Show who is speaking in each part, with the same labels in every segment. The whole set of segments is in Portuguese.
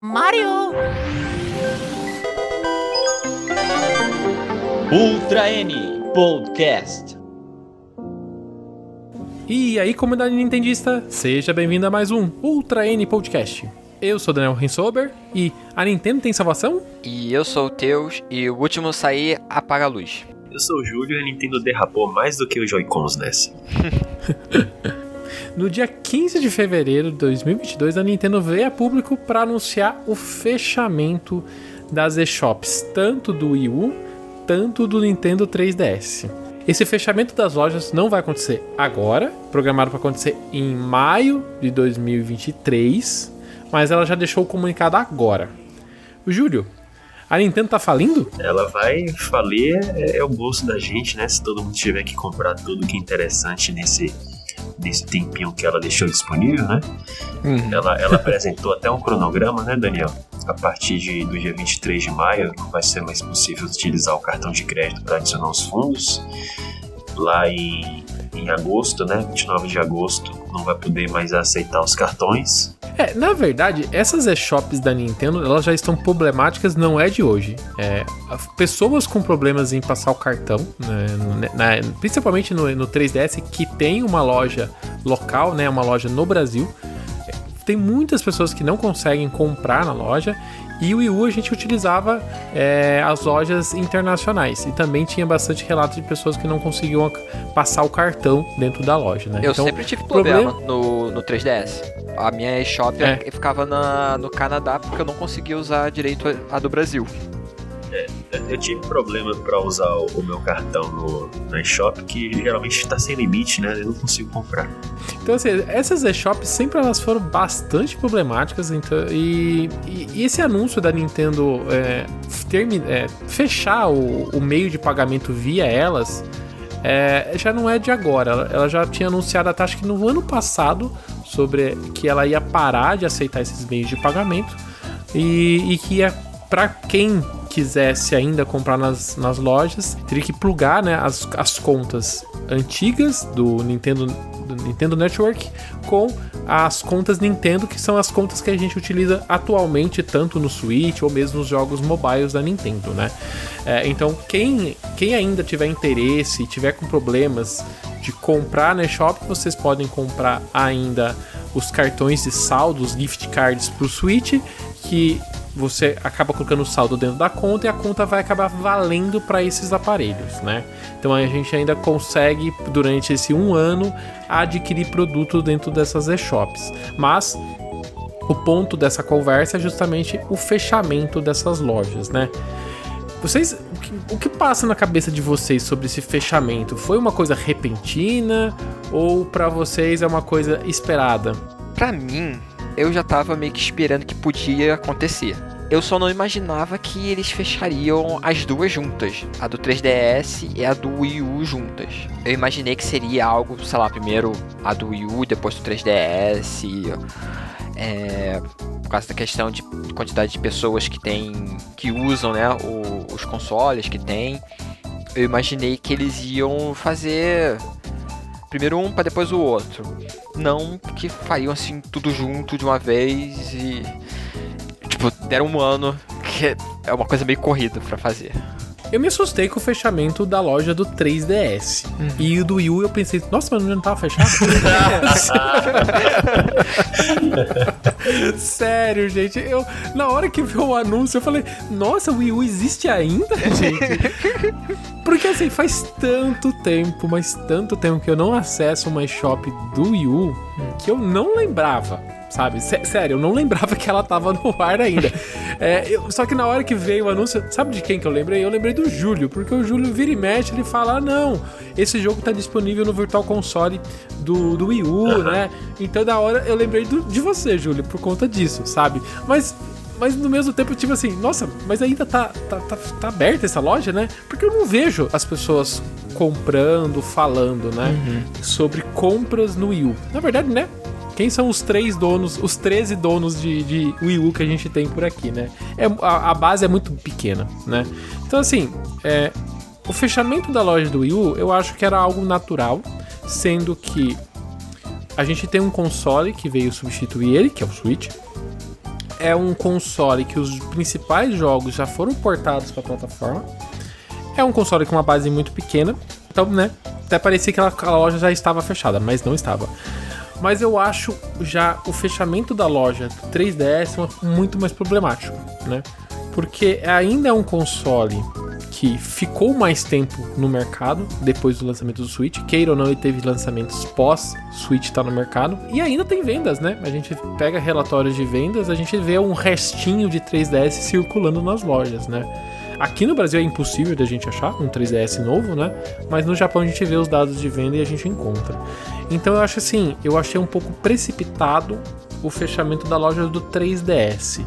Speaker 1: Mario!
Speaker 2: Ultra N Podcast.
Speaker 3: E aí, comunidade nintendista, seja bem-vindo a mais um Ultra N Podcast. Eu sou Daniel Rensober e a Nintendo tem salvação?
Speaker 4: E eu sou o Teus e o último sair apaga a luz.
Speaker 5: Eu sou o Júlio e a Nintendo derrapou mais do que os Joy-Cons nessa.
Speaker 3: No dia 15 de fevereiro de 2022, a Nintendo veio a público para anunciar o fechamento das eShops, tanto do Wii U, tanto do Nintendo 3DS. Esse fechamento das lojas não vai acontecer agora, programado para acontecer em maio de 2023, mas ela já deixou o comunicado agora. Júlio, a Nintendo tá falindo?
Speaker 5: Ela vai falir, é, é o bolso da gente, né? Se todo mundo tiver que comprar tudo que é interessante nesse, nesse tempinho que ela deixou disponível, né?
Speaker 3: Uhum.
Speaker 5: Ela, ela apresentou até um cronograma, né, Daniel? A partir de, do dia 23 de maio não vai ser mais possível utilizar o cartão de crédito para adicionar os fundos. Lá em, em agosto, né, 29 de agosto, não vai poder mais aceitar os cartões.
Speaker 3: É, na verdade, essas eShops da Nintendo, elas já estão problemáticas, não é de hoje. É, pessoas com problemas em passar o cartão, né, no- na- principalmente no, no 3DS, que tem uma loja local, né, uma loja no Brasil, é, tem muitas pessoas que não conseguem comprar na loja. E o Wii U a gente utilizava é, as lojas internacionais. E também tinha bastante relato de pessoas que não conseguiam passar o cartão dentro da loja, né?
Speaker 4: Eu
Speaker 3: Então,
Speaker 4: sempre tive
Speaker 3: problema-
Speaker 4: problema no, no 3DS. A minha eShop
Speaker 3: É.
Speaker 4: ficava na, no Canadá porque eu não conseguia usar direito a, a do Brasil.
Speaker 5: Eu tive problema para usar o, meu cartão no, na eShop, que geralmente está sem limite, né? Eu não consigo comprar.
Speaker 3: Então, assim, essas eShops sempre elas foram bastante problemáticas. Então, e, e- esse anúncio da Nintendo é, é, fechar o, o meio de pagamento via elas é, já não é de agora. Ela, ela já tinha anunciado até acho que no ano passado sobre que ela ia parar de aceitar esses meios de pagamento e, e que ia para quem quisesse ainda comprar nas, nas lojas teria que plugar né, as, as contas antigas do Nintendo do Nintendo Network com as contas Nintendo, que são as contas que a gente utiliza atualmente, tanto no Switch ou mesmo nos jogos mobiles da Nintendo, né? É, então, quem, quem ainda tiver interesse, tiver com problemas de comprar na eShop, vocês podem comprar ainda os cartões de saldo, os gift cards pro Switch, que você acaba colocando o saldo dentro da conta e a conta vai acabar valendo para esses aparelhos, né? Então a gente ainda consegue, durante esse um ano, adquirir produto dentro dessas eShops. Mas o ponto dessa conversa é justamente o fechamento dessas lojas, né? Vocês, o que, o que passa na cabeça de vocês sobre esse fechamento? Foi uma coisa repentina ou para vocês é uma coisa esperada?
Speaker 4: Pra mim, eu já tava meio que esperando que podia acontecer. Eu só não imaginava que eles fechariam as duas juntas, a do 3DS e a do Wii U juntas. Eu imaginei que seria algo, sei lá, primeiro a do Wii U, depois do 3DS, e, é, por causa da questão de quantidade de pessoas que tem, que usam, né, o- os consoles que tem. Eu imaginei que eles iam fazer primeiro um para depois o outro. Não que fariam assim tudo junto de uma vez e. Tipo, deram um ano, que é uma coisa meio corrida pra fazer.
Speaker 3: Eu me assustei com o fechamento da loja do 3DS. E o do Wii U eu pensei, nossa, mas não tava fechado? Sério, gente. Eu, na hora que viu o anúncio, eu falei, nossa, o Wii U existe ainda, gente? Porque assim, faz tanto tempo, mas tanto tempo que eu não acesso uma eShop do Wii U que eu não lembrava. Sabe? Sé- Sério, eu não lembrava que ela tava no ar ainda. É, eu- só que na hora que veio o anúncio, sabe de quem que eu lembrei? Eu lembrei do Júlio, porque o Júlio vira e mexe, ele fala: ah, não, esse jogo tá disponível no Virtual Console do, do Wii U, né? Então da hora eu lembrei do- de você, Júlio, por conta disso, sabe? Mas. Mas no mesmo tempo, tipo assim, nossa, mas ainda tá, tá, tá, tá aberta essa loja, né? Porque eu não vejo as pessoas comprando, falando, né? Sobre compras no Wii U. Na verdade, né? Quem são os três donos, os 13 donos de, de Wii U que a gente tem por aqui, né? É, a, a base é muito pequena, né? Então, assim, é, o fechamento da loja do Wii U eu acho que era algo natural, sendo que a gente tem um console que veio substituir ele, que é o Switch. é um console que os principais jogos já foram portados para a plataforma. É um console com uma base muito pequena, então, né? Até parecia que a loja já estava fechada, mas não estava. Mas eu acho já o fechamento da loja 3DS muito mais problemático, né? Porque ainda é um console que ficou mais tempo no mercado depois do lançamento do Switch. Queira ou não, ele teve lançamentos pós Switch tá no mercado. E ainda tem vendas, né? A gente pega relatórios de vendas, a gente vê um restinho de 3DS circulando nas lojas, né? Aqui no Brasil é impossível da gente achar um 3DS novo, né? Mas no Japão a gente vê os dados de venda e a gente encontra. Então eu acho assim, eu achei um pouco precipitado o fechamento da loja do 3DS.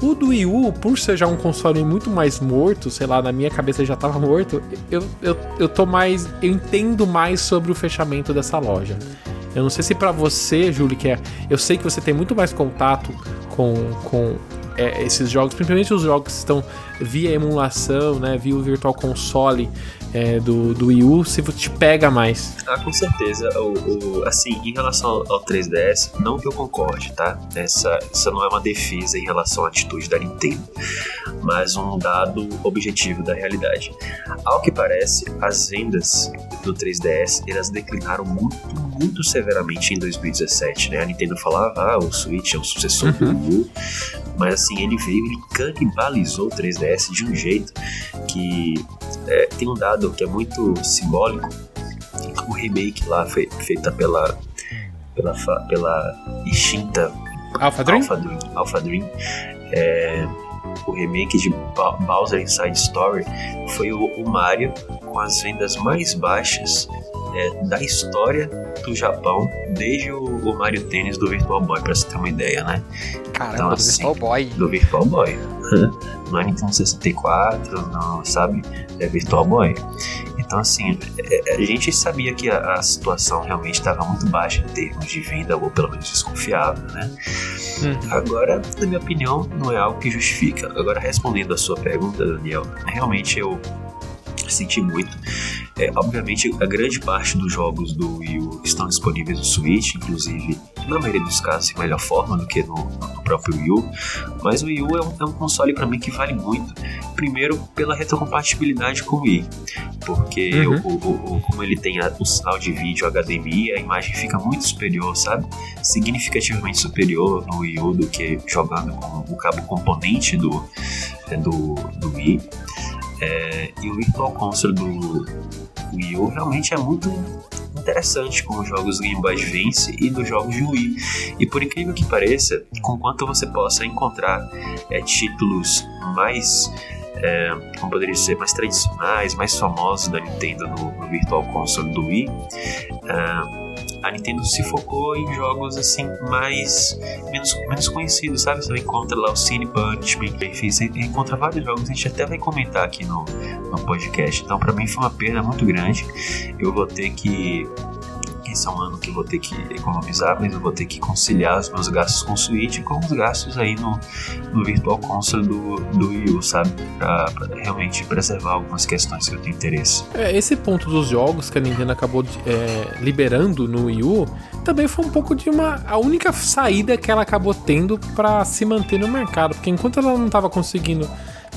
Speaker 3: O do Wii U, por ser já um console muito mais morto, sei lá, na minha cabeça já tava morto, eu, eu, eu tô mais. Eu entendo mais sobre o fechamento dessa loja. Eu não sei se para você, Júlio, que é. Eu sei que você tem muito mais contato com, com é, esses jogos, principalmente os jogos que estão via emulação, né, via o Virtual Console é, do, do Wii U, se te pega mais.
Speaker 5: Ah, com certeza. O, o, assim, em relação ao 3DS, não que eu concorde, tá? Essa, essa não é uma defesa em relação à atitude da Nintendo, mas um dado objetivo da realidade. Ao que parece, as vendas do 3DS elas declinaram muito, muito severamente em 2017, né? A Nintendo falava, ah, o Switch é o sucessor uhum. do Wii U, mas assim, ele veio e canibalizou o 3DS de um jeito que é, tem um dado que é muito simbólico. O remake lá foi feita pela pela pela extinta
Speaker 3: Alpha Dream,
Speaker 5: Alpha Dream, Alpha Dream é, o remake de Bowser Inside Story foi o, o Mario com as vendas mais baixas é, da história do Japão desde o, o, Mario Tennis do Virtual Boy, pra você ter uma ideia, né?
Speaker 4: Caramba, então, assim, do Virtual Boy.
Speaker 5: Do Virtual Boy. não é Nintendo 64, não, sabe? É Virtual Boy. Então, assim, é, é, a gente sabia que a, a situação realmente estava muito baixa em termos de venda, ou pelo menos desconfiável, né? Uhum. Agora, na minha opinião, não é algo que justifica. Agora, respondendo a sua pergunta, Daniel, realmente eu senti muito. É, obviamente, a grande parte dos jogos do Wii U estão disponíveis no Switch, inclusive, na maioria dos casos, em melhor forma do que no, no próprio Wii U. Mas o Wii U é um, é um console para mim que vale muito. Primeiro, pela retrocompatibilidade com o Wii, porque uhum. o, o, o, como ele tem a, o sinal de vídeo HDMI, a imagem fica muito superior, sabe? Significativamente superior no Wii U do que jogando com o cabo componente do, é, do, do Wii. É, e o Virtual Console do Wii U realmente é muito interessante com os jogos Game Boy Advance e dos jogos de Wii. E por incrível que pareça, com quanto você possa encontrar é, títulos mais é, como poderia ser, mais tradicionais, mais famosos da Nintendo no, no Virtual Console do Wii, é, a Nintendo se focou em jogos assim mais menos, menos conhecidos, sabe? Você encontra lá o Cine Punishment, enfim, você encontra vários jogos, a gente até vai comentar aqui no, no podcast. Então, para mim foi uma perda muito grande. Eu vou ter que esse é um ano que eu vou ter que economizar, mas eu vou ter que conciliar os meus gastos com o Switch com os gastos aí no, no Virtual Console do, do Wii U, sabe? Pra, pra realmente preservar algumas questões que eu tenho interesse.
Speaker 3: É, esse ponto dos jogos que a Nintendo acabou é, liberando no Wii U também foi um pouco de uma. a única saída que ela acabou tendo para se manter no mercado, porque enquanto ela não estava conseguindo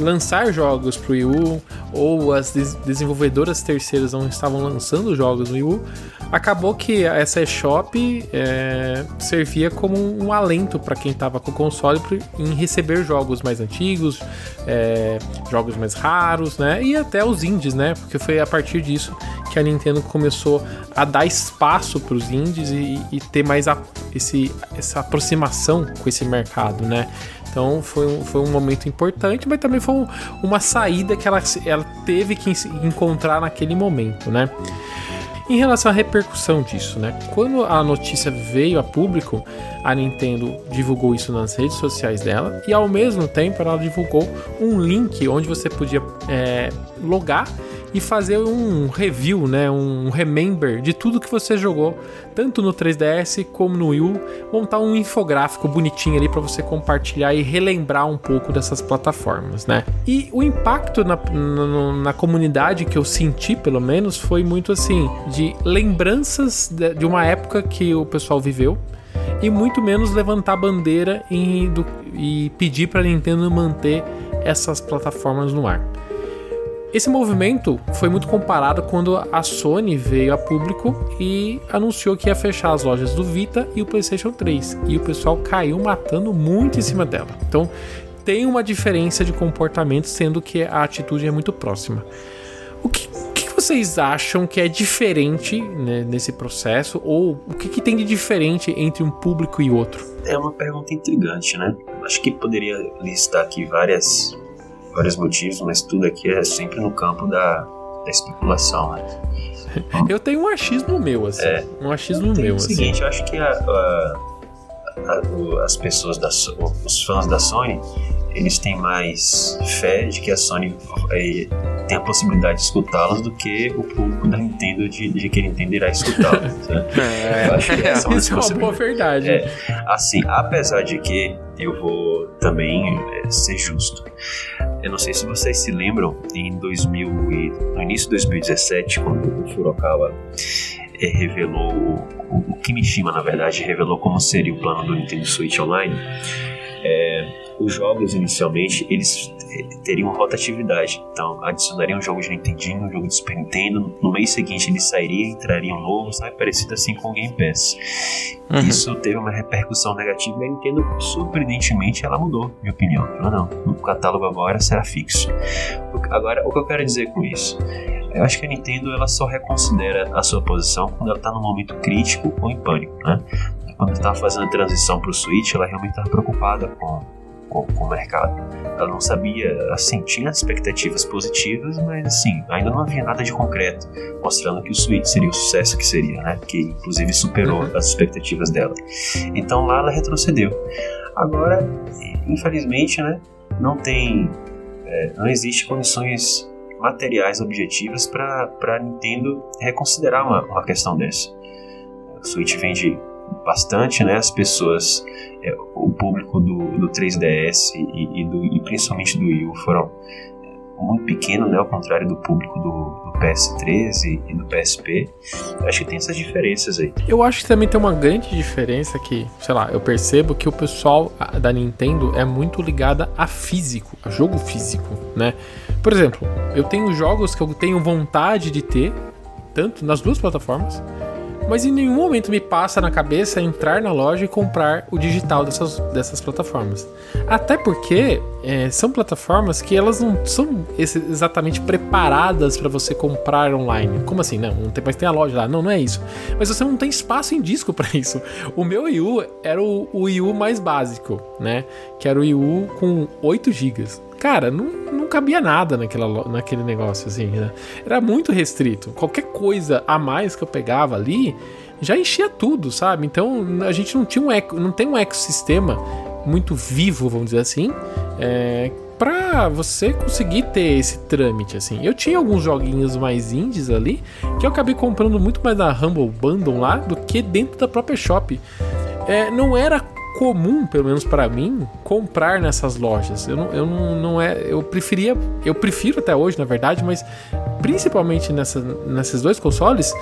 Speaker 3: lançar jogos para o Wii U, ou as des desenvolvedoras terceiras não estavam lançando jogos no Wii U, acabou que essa eShop é, servia como um alento para quem estava com o console em receber jogos mais antigos, é, jogos mais raros, né? E até os indies, né? Porque foi a partir disso que a Nintendo começou a dar espaço para os indies e, e, ter mais a, esse, essa aproximação com esse mercado, né? Então foi um, foi um momento importante, mas também foi um, uma saída que ela, ela teve que encontrar naquele momento, né? Em relação à repercussão disso, né? Quando a notícia veio a público, a Nintendo divulgou isso nas redes sociais dela e ao mesmo tempo ela divulgou um link onde você podia é, logar e fazer um review, né, um remember de tudo que você jogou, tanto no 3DS como no Wii U, montar um infográfico bonitinho ali para você compartilhar e relembrar um pouco dessas plataformas, né? E o impacto na, na, na comunidade que eu senti, pelo menos, foi muito assim, de lembranças de, de uma época que o pessoal viveu, e muito menos levantar bandeira e, do, e pedir para Nintendo manter essas plataformas no ar. Esse movimento foi muito comparado quando a Sony veio a público e anunciou que ia fechar as lojas do Vita e o PlayStation 3, e o pessoal caiu matando muito em cima dela. Então, tem uma diferença de comportamento, sendo que a atitude é muito próxima. O que, que vocês acham que é diferente né, nesse processo? Ou o que, que, tem de diferente entre um público e outro?
Speaker 5: É uma pergunta intrigante, né? Acho que poderia listar aqui várias, vários motivos, mas tudo aqui é sempre no campo da, da especulação, né?
Speaker 3: Eu tenho um achismo meu, assim. É, um achismo meu,
Speaker 5: o
Speaker 3: assim.
Speaker 5: seguinte, eu acho que a, a, a, as pessoas, da, os fãs da Sony, eles têm mais fé de que a Sony é, tem a possibilidade de escutá-los do que o público da Nintendo de, de que a Nintendo irá escutá-los. Né?
Speaker 3: É, eu acho que essa é uma, isso é uma boa verdade.
Speaker 5: É, assim, apesar de que eu vou também é, ser justo. Eu não sei se vocês se lembram, em 2000 e, no início de 2017, quando o Furukawa é, revelou, o, o Kimishima, na verdade, revelou como seria o plano do Nintendo Switch Online, é, os jogos inicialmente eles teriam rotatividade. Então, adicionariam um jogo de Nintendinho, um jogo de Super Nintendo. No mês seguinte ele sairia, entraria um novo, sabe? Parecido assim com o Game Pass. Uhum. Isso teve uma repercussão negativa e a Nintendo, surpreendentemente, ela mudou, minha opinião. Ela não, o catálogo agora será fixo. Agora, o que eu quero dizer com isso? Eu acho que a Nintendo ela só reconsidera a sua posição quando ela está num momento crítico ou em pânico, né? Quando estava fazendo a transição para o Switch, ela realmente estava preocupada com com, com o mercado. Ela não sabia, assim, tinha expectativas positivas, mas assim, ainda não havia nada de concreto mostrando que o Switch seria o sucesso que seria, né? Que inclusive superou uhum. as expectativas dela. Então lá ela retrocedeu. Agora, infelizmente, né? Não tem, é, não existe condições materiais objetivas para a Nintendo reconsiderar uma, uma questão dessa. O Switch vende bastante, né? As pessoas, é, o público do, do 3DS e, e, do, e principalmente do Wii U foram é, muito pequeno, né? Ao contrário do público do, do PS3 e do PSP. Eu acho que tem essas diferenças aí.
Speaker 3: Eu acho que também tem uma grande diferença que, sei lá, eu percebo que o pessoal da Nintendo é muito ligada a físico, a jogo físico, né? Por exemplo, eu tenho jogos que eu tenho vontade de ter, tanto nas duas plataformas, mas em nenhum momento me passa na cabeça entrar na loja e comprar o digital dessas, dessas plataformas. Até porque é, são plataformas que elas não são exatamente preparadas para você comprar online. Como assim? Não, não tem, mas tem a loja lá. Não, não é isso. Mas você não tem espaço em disco para isso. O meu Wii U era o, o Wii U mais básico, né? Que era o Wii U com 8 GB cara, não, não cabia nada naquela, naquele negócio, assim, né? Era muito restrito. Qualquer coisa a mais que eu pegava ali já enchia tudo, sabe? Então a gente não tinha um eco, não tem um ecossistema muito vivo, vamos dizer assim, é, para você conseguir ter esse trâmite assim. Eu tinha alguns joguinhos mais indies ali que eu acabei comprando muito mais na Humble Bundle lá do que dentro da própria shop. É, não era comum, pelo menos para mim, comprar nessas lojas. Eu não, eu não, não é, eu preferia, eu prefiro até hoje, na verdade, mas principalmente nessa, nesses dois consoles,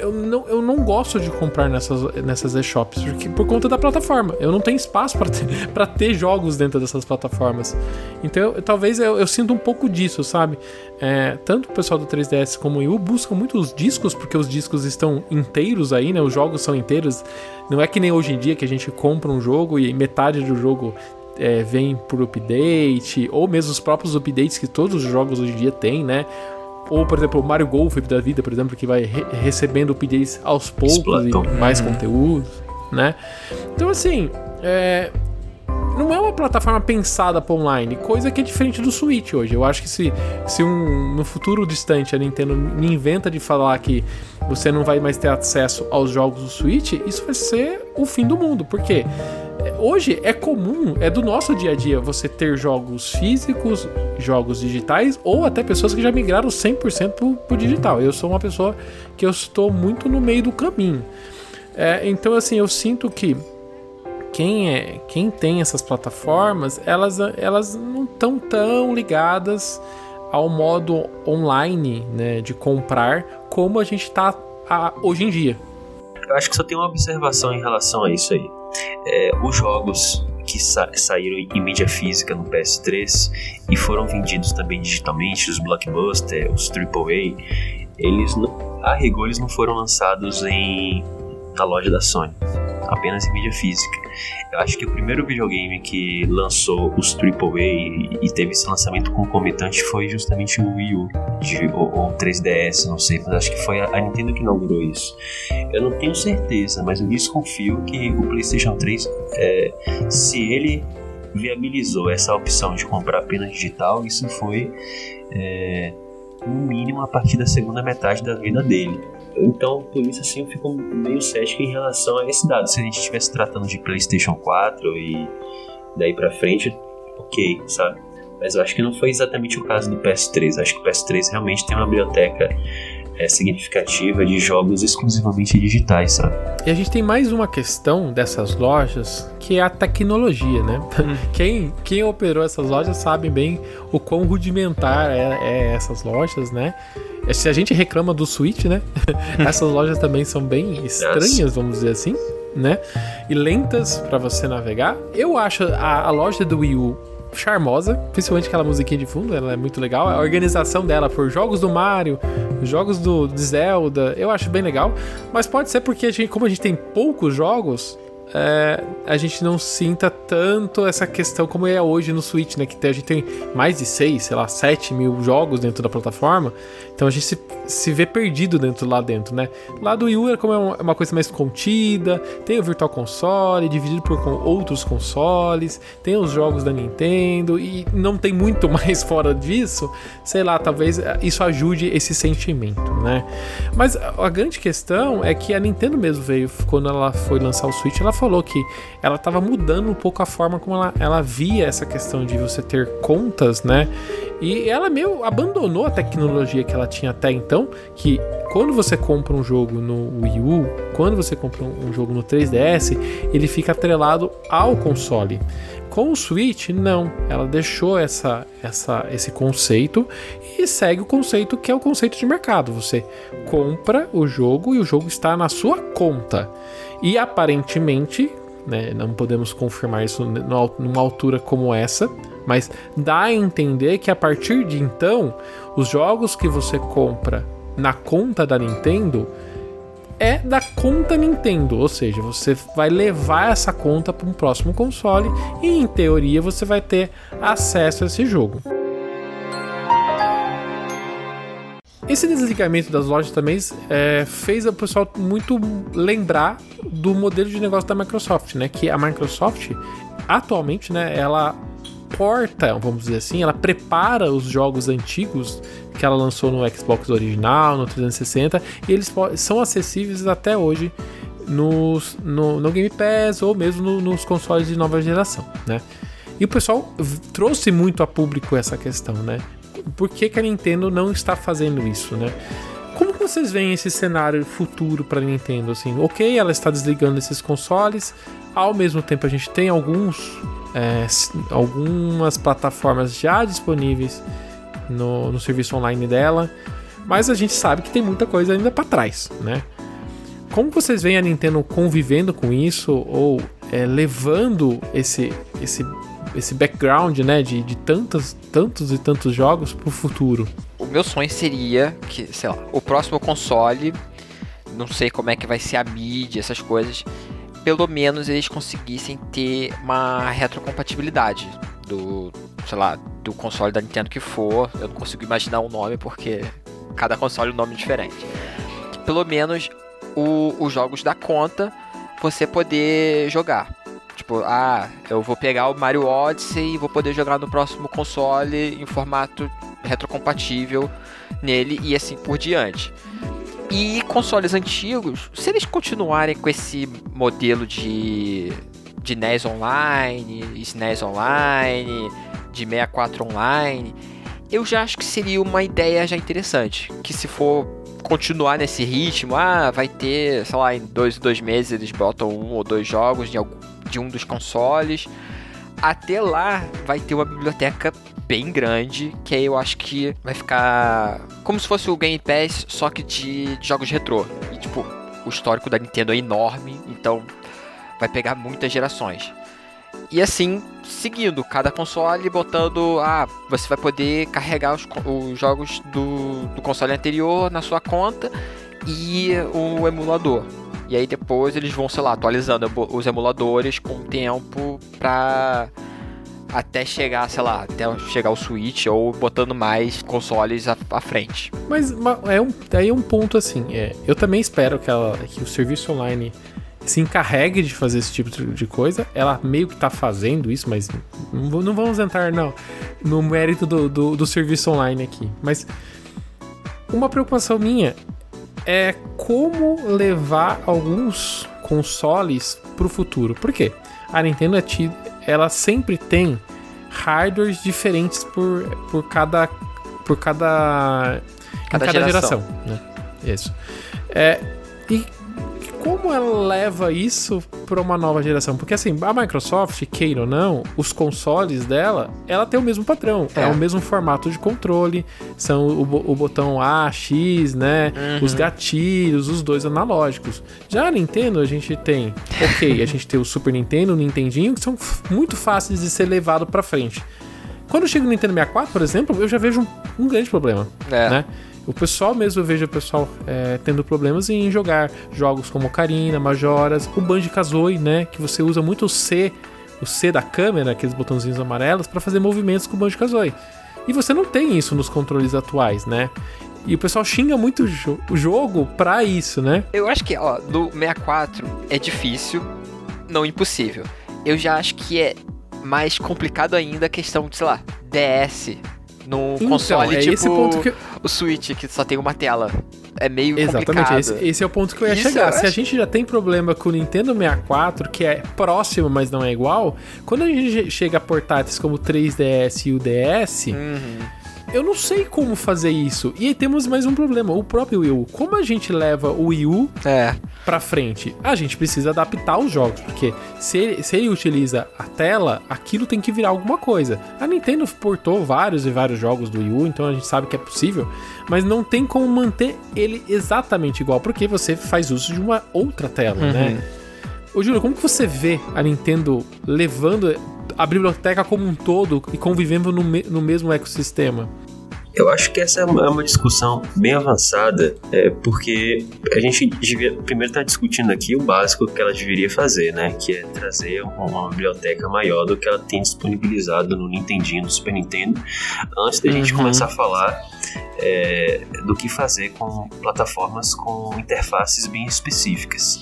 Speaker 3: eu não, eu não gosto de comprar nessas, nessas e-shops, porque por conta da plataforma. Eu não tenho espaço para ter, ter jogos dentro dessas plataformas. Então, eu, talvez eu, eu, sinto um pouco disso, sabe? É, tanto o pessoal do 3DS como o Wii U buscam muito os discos, porque os discos estão inteiros aí, né? Os jogos são inteiros. Não é que nem hoje em dia que a gente compra um jogo e metade do jogo é, vem por update, ou mesmo os próprios updates que todos os jogos hoje em dia têm, né? Ou, por exemplo, o Mario Golf da vida, por exemplo, que vai re recebendo updates aos poucos Splatoon. e mais uhum. conteúdo, né? Então, assim, é, não é uma plataforma pensada para online, coisa que é diferente do Switch hoje. Eu acho que se, se um, no futuro distante a Nintendo me inventa de falar que você não vai mais ter acesso aos jogos do Switch, isso vai ser o fim do mundo. Por quê? hoje é comum, é do nosso dia a dia você ter jogos físicos, jogos digitais ou até pessoas que já migraram 100% pro, pro digital. Eu sou uma pessoa que eu estou muito no meio do caminho. É, então assim, eu sinto que quem é, quem tem essas plataformas, elas, elas não estão tão ligadas ao modo online, né, de comprar como a gente está hoje em dia.
Speaker 5: eu acho que só tem uma observação em relação a isso aí. É, os jogos que sa saíram em mídia física no PS3 e foram vendidos também digitalmente, os blockbuster, os AAA, eles não, a rigor eles não foram lançados em na loja da Sony, apenas em mídia física. Eu acho que o primeiro videogame que lançou os AAA e, e teve esse lançamento concomitante foi justamente o Wii U, de, ou, ou 3DS, não sei, mas acho que foi a, a, Nintendo que inaugurou isso. Eu não tenho certeza, mas eu desconfio que o PlayStation 3, é, se ele viabilizou essa opção de comprar apenas digital, isso foi é, no mínimo a partir da segunda metade da vida dele. Então, por isso, assim, eu fico meio cético em relação a esse dado. Se a gente estivesse tratando de PlayStation 4 e daí pra frente, ok, sabe? Mas eu acho que não foi exatamente o caso do PS3. Acho que o PS3 realmente tem uma biblioteca é, significativa de jogos exclusivamente digitais, sabe?
Speaker 3: E a gente tem mais uma questão dessas lojas, que é a tecnologia, né? Hum. quem, quem operou essas lojas sabe bem o quão rudimentar é, é essas lojas, né? Se a gente reclama do Switch, né? Essas lojas também são bem estranhas, vamos dizer assim, né? E lentas para você navegar. Eu acho a, a loja do Wii U charmosa, principalmente aquela musiquinha de fundo, ela é muito legal. A organização dela por jogos do Mario, jogos do Zelda, eu acho bem legal. Mas pode ser porque a gente, como a gente tem poucos jogos, é, a gente não sinta tanto essa questão como é hoje no Switch, né? Que a gente tem mais de 6, sei lá, 7 mil jogos dentro da plataforma. Então a gente se, se vê perdido dentro lá dentro, né? Lá do Wii U é como é uma coisa mais contida, tem o Virtual Console, dividido por outros consoles, tem os jogos da Nintendo e não tem muito mais fora disso. Sei lá, talvez é, isso ajude esse sentimento, né? Mas a grande questão é que a Nintendo mesmo veio, quando ela foi lançar o Switch, ela falou que ela estava mudando um pouco a forma como ela, ela via essa questão de você ter contas, né? E ela meio abandonou a tecnologia que ela tinha até então, que quando você compra um jogo no Wii U, quando você compra um jogo no 3DS, ele fica atrelado ao console. Com o Switch, não. Ela deixou essa, essa, esse conceito e segue o conceito que é o conceito de mercado. Você compra o jogo e o jogo está na sua conta. E aparentemente, né, não podemos confirmar isso numa altura como essa, mas dá a entender que a partir de então, os jogos que você compra na conta da Nintendo é da conta Nintendo, ou seja, você vai levar essa conta para um próximo console e em teoria você vai ter acesso a esse jogo. Esse desligamento das lojas também é, fez o pessoal muito lembrar do modelo de negócio da Microsoft, né? Que a Microsoft atualmente, né, ela porta, vamos dizer assim, ela prepara os jogos antigos que ela lançou no Xbox original, no 360, e eles são acessíveis até hoje nos, no, no Game Pass ou mesmo no, nos consoles de nova geração, né? E o pessoal trouxe muito a público essa questão, né? Por que, que a Nintendo não está fazendo isso, né? Como vocês veem esse cenário futuro para a Nintendo? Assim, ok, ela está desligando esses consoles, ao mesmo tempo a gente tem alguns é, algumas plataformas já disponíveis no, no serviço online dela, mas a gente sabe que tem muita coisa ainda para trás, né? Como vocês veem a Nintendo convivendo com isso ou é, levando esse, esse, esse background né, de, de tantos, tantos e tantos jogos para o futuro?
Speaker 4: O meu sonho seria que, sei lá, o próximo console, não sei como é que vai ser a mídia, essas coisas, pelo menos eles conseguissem ter uma retrocompatibilidade do, sei lá, do console da Nintendo que for. Eu não consigo imaginar o um nome porque cada console é um nome diferente. Pelo menos o, os jogos da conta você poder jogar. Tipo, ah, eu vou pegar o Mario Odyssey e vou poder jogar no próximo console em formato retrocompatível nele e assim por diante. E consoles antigos, se eles continuarem com esse modelo de, de NES Online, SNES Online, de 64 Online, eu já acho que seria uma ideia já interessante. Que se for continuar nesse ritmo, ah, vai ter, sei lá, em dois dois meses eles botam um ou dois jogos de, algum, de um dos consoles. Até lá vai ter uma biblioteca bem grande, que eu acho que vai ficar como se fosse o Game Pass, só que de, de jogos retrô. E tipo, o histórico da Nintendo é enorme, então vai pegar muitas gerações. E assim, seguindo, cada console botando. Ah, você vai poder carregar os, os jogos do, do console anterior na sua conta e o emulador. E aí depois eles vão, sei lá, atualizando os emuladores com tempo pra até chegar, sei lá, até chegar o Switch ou botando mais consoles à, à frente.
Speaker 3: Mas é um, aí é um ponto assim, é, eu também espero que, ela, que o serviço online se encarregue de fazer esse tipo de coisa. Ela meio que tá fazendo isso, mas não, não vamos entrar não, no mérito do, do, do serviço online aqui. Mas uma preocupação minha é como levar alguns consoles pro futuro. Por quê? A Nintendo é ela sempre tem hardwares diferentes por, por cada por cada
Speaker 4: cada, cada geração. geração
Speaker 3: né? Isso. É, e como ela leva isso para uma nova geração? Porque assim, a Microsoft, queira ou não, os consoles dela, ela tem o mesmo padrão, é, é o mesmo formato de controle, são o, o botão A, X, né? Uhum. Os gatilhos, os dois analógicos. Já a Nintendo, a gente tem, ok, a gente tem o Super Nintendo, o Nintendinho, que são muito fáceis de ser levado para frente. Quando chega no Nintendo 64, por exemplo, eu já vejo um, um grande problema, é. né? O pessoal mesmo, eu vejo o pessoal é, tendo problemas em jogar jogos como Ocarina, Majoras, o Banjo-Kazooie, né? Que você usa muito o C, o C da câmera, aqueles botãozinhos amarelos, para fazer movimentos com o Banjo-Kazooie. E você não tem isso nos controles atuais, né? E o pessoal xinga muito o jogo pra isso, né?
Speaker 4: Eu acho que, ó, no 64 é difícil, não impossível. Eu já acho que é mais complicado ainda a questão de, sei lá, DS, num então, console é tipo esse ponto que... o Switch, que só tem uma tela. É meio Exatamente, complicado.
Speaker 3: Esse, esse é o ponto que eu ia Isso chegar. Eu Se acho... a gente já tem problema com o Nintendo 64, que é próximo, mas não é igual, quando a gente chega a portáteis como o 3DS e o DS... Uhum eu não sei como fazer isso. E aí temos mais um problema, o próprio Wii U. Como a gente leva o Wii U é. pra frente? A gente precisa adaptar os jogos, porque se ele, se ele utiliza a tela, aquilo tem que virar alguma coisa. A Nintendo portou vários e vários jogos do Wii U, então a gente sabe que é possível, mas não tem como manter ele exatamente igual, porque você faz uso de uma outra tela, uhum. né? Ô Júlio, como que você vê a Nintendo levando a biblioteca como um todo e convivendo no, me no mesmo ecossistema?
Speaker 5: Eu acho que essa é uma, discussão bem avançada, é, porque a gente devia primeiro estar tá discutindo aqui o básico que ela deveria fazer, né? Que é trazer uma biblioteca maior do que ela tem disponibilizado no Nintendinho, no Super Nintendo, antes da uhum. gente começar a falar é, do que fazer com plataformas com interfaces bem específicas.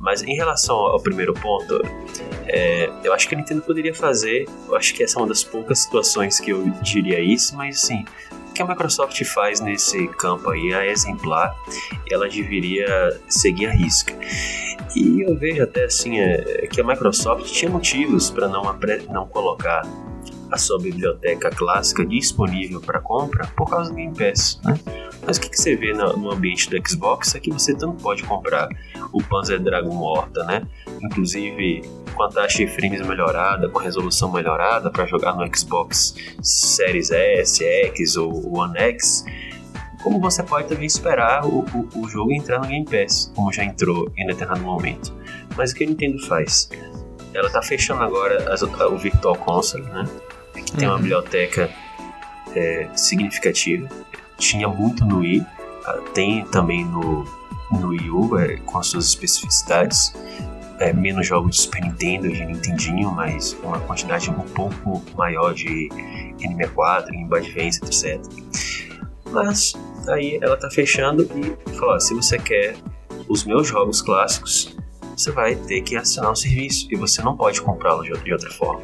Speaker 5: Mas em relação ao primeiro ponto, é, eu acho que a Nintendo poderia fazer, eu acho que essa é uma das poucas situações que eu diria isso, mas assim, o que a Microsoft faz nesse campo aí é exemplar, ela deveria seguir a risca. E eu vejo até assim é, que a Microsoft tinha motivos para não, não colocar a sua biblioteca clássica disponível para compra por causa do Game Pass, né? Mas o que, que você vê no, no, ambiente do Xbox é que você tanto pode comprar o Panzer Dragon Morta, né? Inclusive com a taxa de frames melhorada, com a resolução melhorada para jogar no Xbox Series S, X ou One X, como você pode também esperar o, o, o, jogo entrar no Game Pass, como já entrou em determinado momento. Mas o que a Nintendo faz? Ela está fechando agora as, o Virtual Console, né? Que tem uma uhum. biblioteca é, significativa. Tinha muito no Wii, ah, tem também no, no Wii U, é, com as suas especificidades. É, menos jogos de Super Nintendo e de Nintendinho, mas uma quantidade um pouco maior de N64, Game Boy Advance, etc. Mas aí ela tá fechando e fala: se você quer os meus jogos clássicos, você vai ter que assinar o serviço e você não pode comprá-lo de, outra forma.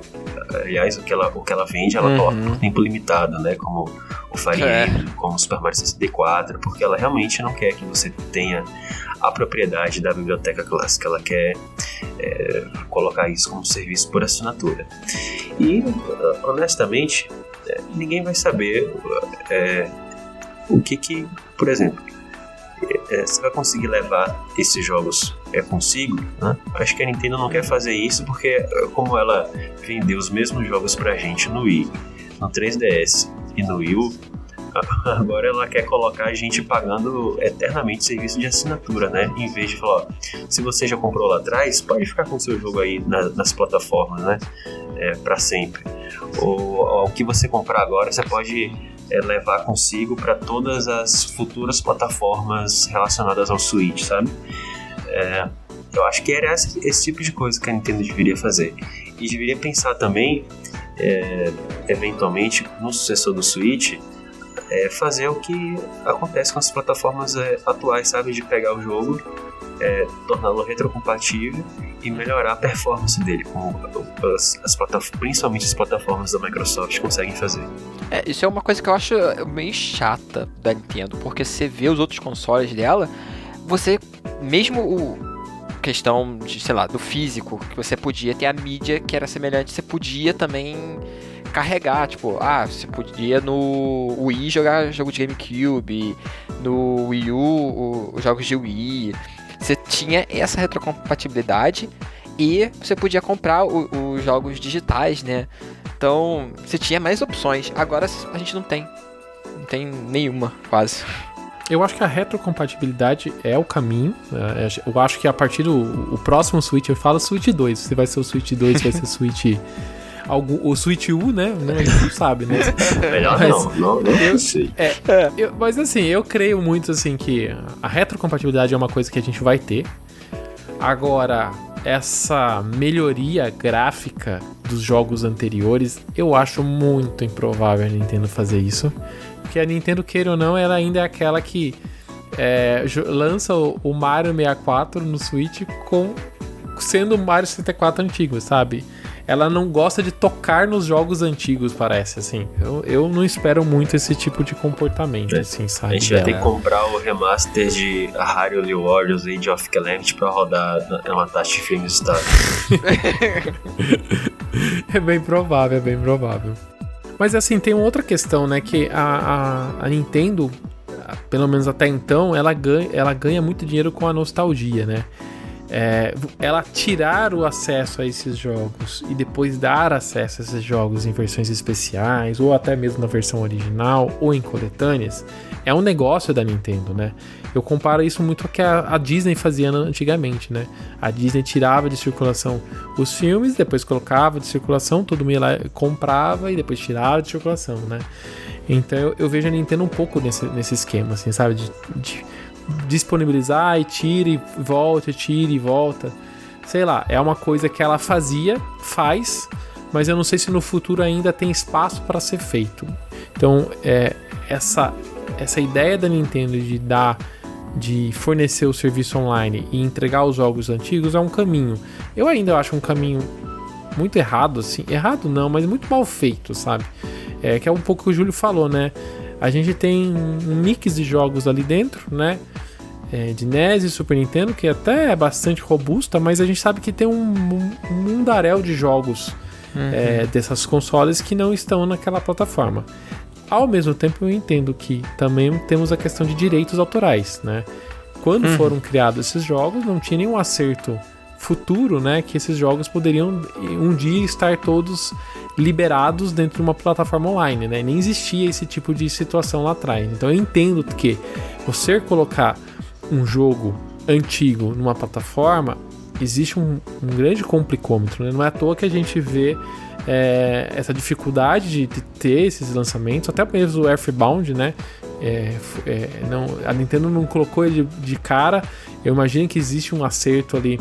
Speaker 5: Aliás, o que ela, o que ela vende, ela uhum. por tempo limitado, né? Como o Fire é. Como o Super Mario 64, porque ela realmente não quer que você tenha a propriedade da biblioteca clássica, ela quer é, colocar isso como serviço por assinatura. E, honestamente, é, ninguém vai saber é, o que que, por exemplo, é, você vai conseguir levar esses jogos é, consigo, né? Acho que a Nintendo não quer fazer isso porque, é, como ela vendeu os mesmos jogos pra gente no Wii, no 3DS e no Wii U, Agora ela quer colocar a gente pagando eternamente serviço de assinatura, né? Em vez de falar, ó, se você já comprou lá atrás, pode ficar com o seu jogo aí na, nas plataformas, né? É, para sempre. Ou o que você comprar agora, você pode é, levar consigo para todas as futuras plataformas relacionadas ao Switch, sabe? É, eu acho que era esse, esse, tipo de coisa que a Nintendo deveria fazer. E deveria pensar também, é, eventualmente, no sucessor do Switch, é, fazer o que acontece com as plataformas é, atuais, sabe? De pegar o jogo, é, torná-lo retrocompatível e melhorar a performance dele, como as, as principalmente as plataformas da Microsoft conseguem fazer.
Speaker 4: É, isso é uma coisa que eu acho meio chata da Nintendo, porque você vê os outros consoles dela, você, mesmo o questão de, sei lá, do físico, que você podia ter a mídia que era semelhante, você podia também carregar, tipo, ah, você podia no Wii jogar jogo de GameCube, no Wii U os jogos de Wii. Você tinha essa retrocompatibilidade e você podia comprar os jogos digitais, né? Então você tinha mais opções. Agora a gente não tem. Não tem nenhuma, quase.
Speaker 3: Eu acho que a retrocompatibilidade é o caminho. Né? Eu acho que a partir do próximo Switch, eu falo Switch 2. Se vai ser o Switch 2, vai ser o Switch algum, o Switch U, né? Não, a gente não sabe, né?
Speaker 5: Melhor mas, não, não, não eu, sei.
Speaker 3: É, eu, mas assim, eu creio muito assim que a retrocompatibilidade é uma coisa que a gente vai ter. Agora, essa melhoria gráfica dos jogos anteriores, eu acho muito improvável a Nintendo fazer isso. Porque a Nintendo, queira ou não, ela ainda é aquela que é, lança o Mario 64 no Switch com sendo o Mario 64 antigo, sabe? Ela não gosta de tocar nos jogos antigos, parece, assim. Eu, eu não espero muito esse tipo de comportamento, é. assim, sabe?
Speaker 5: A gente vai ter que comprar o remaster de Hyrule Warriors Age of Calamity pra rodar uma taxa de filme estado.
Speaker 3: é bem provável, é bem provável. Mas assim, tem outra questão, né? Que a, a, a Nintendo, pelo menos até então, ela ganha, ela ganha muito dinheiro com a nostalgia, né? É, ela tirar o acesso a esses jogos e depois dar acesso a esses jogos em versões especiais ou até mesmo na versão original ou em coletâneas é um negócio da Nintendo, né? Eu comparo isso muito ao que a, a Disney fazia antigamente, né? A Disney tirava de circulação os filmes, depois colocava de circulação, todo mundo lá comprava e depois tirava de circulação, né? Então eu, eu vejo a Nintendo um pouco nesse, nesse esquema, assim, sabe? de, de disponibilizar e tira e volta, tira e volta. Sei lá, é uma coisa que ela fazia, faz, mas eu não sei se no futuro ainda tem espaço para ser feito. Então, é, essa, essa ideia da Nintendo de dar de fornecer o serviço online e entregar os jogos antigos é um caminho. Eu ainda acho um caminho muito errado, assim. Errado não, mas muito mal feito, sabe? É que é um pouco o que o Júlio falou, né? A gente tem um mix de jogos ali dentro, né? É, de NES e Super Nintendo, que até é bastante robusta, mas a gente sabe que tem um, um mundaréu de jogos uhum. é, dessas consoles que não estão naquela plataforma. Ao mesmo tempo, eu entendo que também temos a questão de direitos autorais, né? Quando uhum. foram criados esses jogos, não tinha nenhum acerto futuro, né? Que esses jogos poderiam um dia estar todos liberados dentro de uma plataforma online, né? Nem existia esse tipo de situação lá atrás. Então eu entendo que você colocar um jogo antigo numa plataforma existe um, um grande complicômetro, né? Não é à toa que a gente vê é, essa dificuldade de, de, ter esses lançamentos, até mesmo o Earthbound, né? É, é, não, a Nintendo não colocou ele de, de, cara. Eu imagino que existe um acerto ali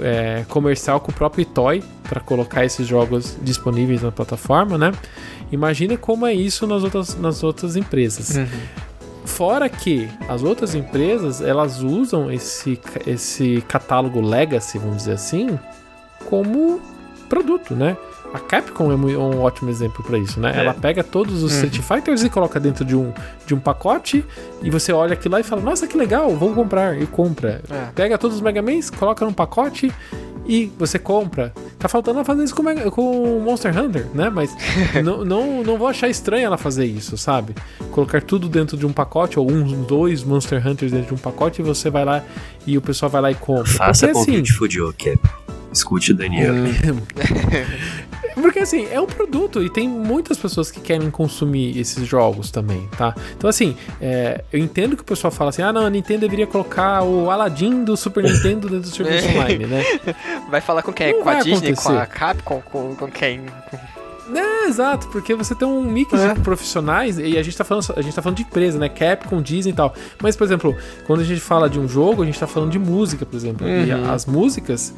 Speaker 3: é, comercial com o próprio Toy para colocar esses jogos disponíveis na plataforma, né? Imagina como é isso nas outras, nas outras empresas. Uhum. Fora que as outras empresas elas usam esse, esse catálogo legacy, vamos dizer assim, como produto, né? A Capcom é um ótimo exemplo para isso, né? É. Ela pega todos os uhum. Street Fighters e coloca dentro de um, de um pacote e você olha aquilo lá e fala, nossa, que legal, vou comprar, e compra. É. Pega todos os Mega Mans, coloca num pacote e você compra. Tá faltando ela fazer isso com, com Monster Hunter, né? Mas não, não, não vou achar estranho ela fazer isso, sabe? Colocar tudo dentro de um pacote, ou uns dois Monster Hunters dentro de um pacote, e você vai lá e o pessoal vai lá e compra.
Speaker 5: Faça Porque, assim, convite, Fudio, Cap. Escute o Daniel.
Speaker 3: Porque assim, é um produto e tem muitas pessoas que querem consumir esses jogos também, tá? Então assim, é, eu entendo que o pessoal fala assim, ah não, a Nintendo deveria colocar o Aladdin do Super Nintendo dentro do serviço online, né?
Speaker 4: Vai falar com quem?
Speaker 3: Não
Speaker 4: com a Disney? Com a
Speaker 3: acontecer.
Speaker 4: Capcom? Com, com quem?
Speaker 3: É, exato, porque você tem um mix
Speaker 4: É.
Speaker 3: de profissionais e a gente tá falando, a gente tá falando de empresa, né? Capcom, Disney e tal. Mas, por exemplo, quando a gente fala de um jogo, a gente tá falando de música, por exemplo. E
Speaker 4: Uhum.
Speaker 3: as músicas,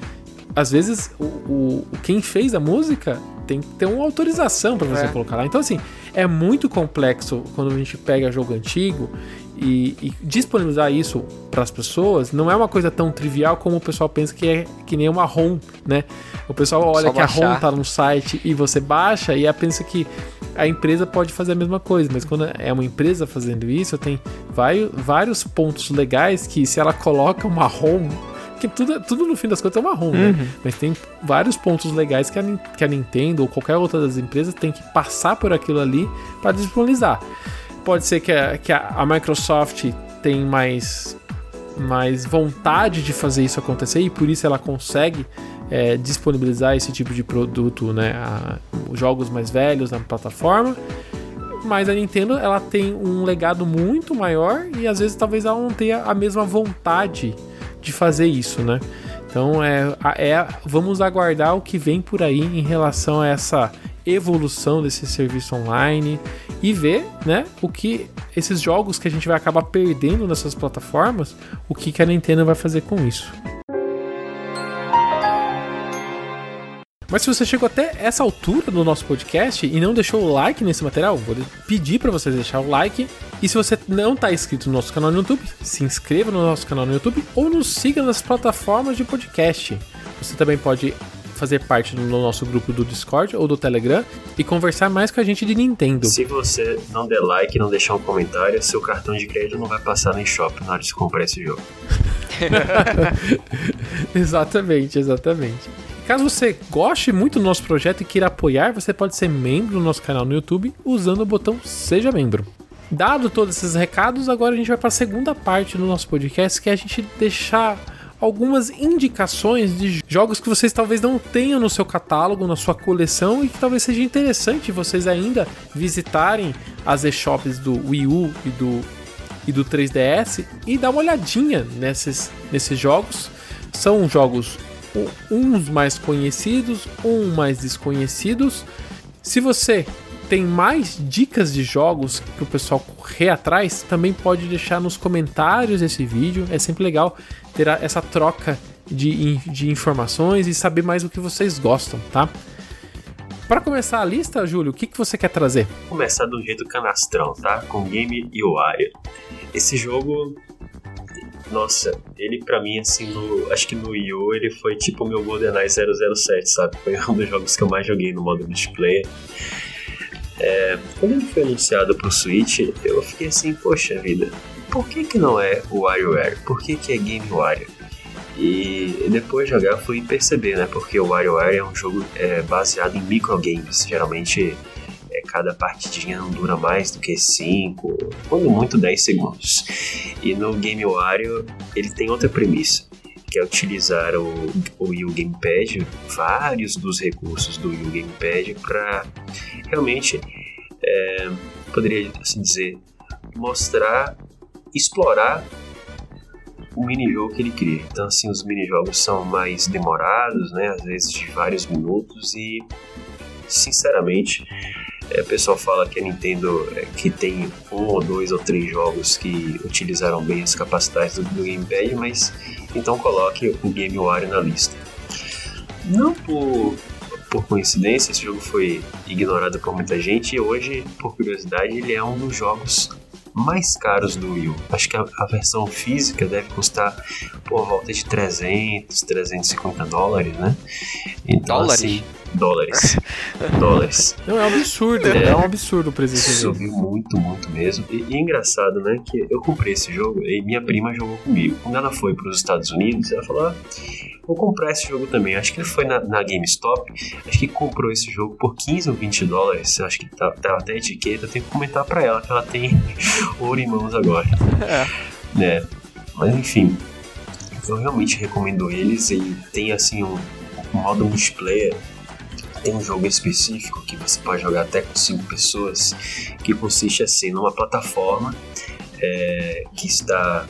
Speaker 3: às vezes, o, o- quem fez a música tem que ter uma autorização pra você
Speaker 4: É.
Speaker 3: colocar lá. Então, assim, é muito complexo quando a gente pega jogo antigo e, e disponibilizar isso para as pessoas não é uma coisa tão trivial como o pessoal pensa que é que nem uma ROM, né? O pessoal olha
Speaker 4: Só
Speaker 3: que a ROM tá no site e você baixa e pensa que a empresa pode fazer a mesma coisa, mas quando é uma empresa fazendo isso, tem vários, vários pontos legais que se ela coloca uma ROM, que tudo, tudo no fim das contas é uma ROM, né? Mas tem vários pontos legais que a, que a Nintendo ou qualquer outra das empresas tem que passar por aquilo ali para disponibilizar. Pode ser que a, que a, a Microsoft tem mais, mais vontade de fazer isso acontecer e por isso ela consegue é, disponibilizar esse tipo de produto, né? a- os jogos mais velhos na plataforma. Mas a Nintendo ela tem um legado muito maior e às vezes talvez ela não tenha a mesma vontade de fazer isso, né? Então é, é vamos aguardar o que vem por aí em relação a essa evolução desse serviço online e ver, né, o que esses jogos que a gente vai acabar perdendo nessas plataformas, o que, que a Nintendo vai fazer com isso. Mas se você chegou até essa altura do nosso podcast e não deixou o like nesse material, vou pedir para você deixar o like. E se você não está inscrito no nosso canal no YouTube, se inscreva no nosso canal no YouTube ou nos siga nas plataformas de podcast. Você também pode fazer parte do nosso grupo do Discord ou do Telegram e conversar mais com a gente de Nintendo.
Speaker 5: Se você não der like e não deixar um comentário, seu cartão de crédito não vai passar no eShop na hora de comprar esse jogo.
Speaker 3: exatamente, exatamente. Caso você goste muito do nosso projeto e queira apoiar, você pode ser membro do nosso canal no YouTube usando o botão Seja Membro. Dado todos esses recados, agora a gente vai para a segunda parte do nosso podcast, que é a gente deixar algumas indicações de jogos que vocês talvez não tenham no seu catálogo, na sua coleção e que talvez seja interessante vocês ainda visitarem as eShops do Wii U e do, e do 3DS e dar uma olhadinha nesses, nesses jogos. São jogos uns mais conhecidos, uns mais desconhecidos. Se você tem mais dicas de jogos para o pessoal correr atrás, também pode deixar nos comentários desse vídeo. É sempre legal ter essa troca de, de informações e saber mais o que vocês gostam, tá? Para começar a lista, Júlio, o que, que você quer trazer?
Speaker 5: Começar do jeito canastrão, tá? Com Game UI. Esse jogo, nossa, ele pra mim, assim, no, acho que no Wii U ele foi tipo o meu GoldenEye 007, sabe? Foi um dos jogos que eu mais joguei no modo multiplayer. É, quando ele foi anunciado pro Switch, eu fiquei assim, poxa vida, por que que não é o WarioWare? Por que que é Game Wario? E depois de jogar fui perceber, né? Porque o WarioWare é um jogo é, baseado em microgames. Geralmente é, cada partidinha não dura mais do que 5, quando muito 10 segundos. E no Game Wario ele tem outra premissa, que é utilizar o, o Wii Gamepad, vários dos recursos do Wii Gamepad para realmente, é, poderia assim dizer, mostrar, explorar o minijogo que ele cria. Então, assim, os minijogos são mais demorados, né? Às vezes de vários minutos e, sinceramente, é, o pessoal fala que a Nintendo é, que tem um ou dois ou três jogos que utilizaram bem as capacidades do, do Gamepad, mas então coloque o Game Wario na lista. Não por, por coincidência, esse jogo foi ignorado por muita gente e hoje, por curiosidade, ele é um dos jogos mais caros do Wii U. Acho que a, a versão física deve custar por volta de 300, 350 dólares, né? Então,
Speaker 4: Dólares?
Speaker 5: assim, dólares. dólares.
Speaker 3: Não, é um absurdo, é um absurdo o preço.
Speaker 5: Subiu muito, muito mesmo. E, e é engraçado, né? Que eu comprei esse jogo e minha prima jogou comigo. Quando ela foi para os Estados Unidos, ela falou: ah, vou comprar esse jogo também. Acho que ele foi na, na GameStop, acho que comprou esse jogo por 15 ou 20 dólares. Acho que tá, tá até a etiqueta. Eu tenho que comentar para ela que ela tem ouro em mãos agora.
Speaker 4: É.
Speaker 5: Né? Mas enfim, eu realmente recomendo eles. Ele tem assim um, um modo multiplayer tem um jogo específico que você pode jogar até com cinco pessoas, que consiste assim numa plataforma é, que está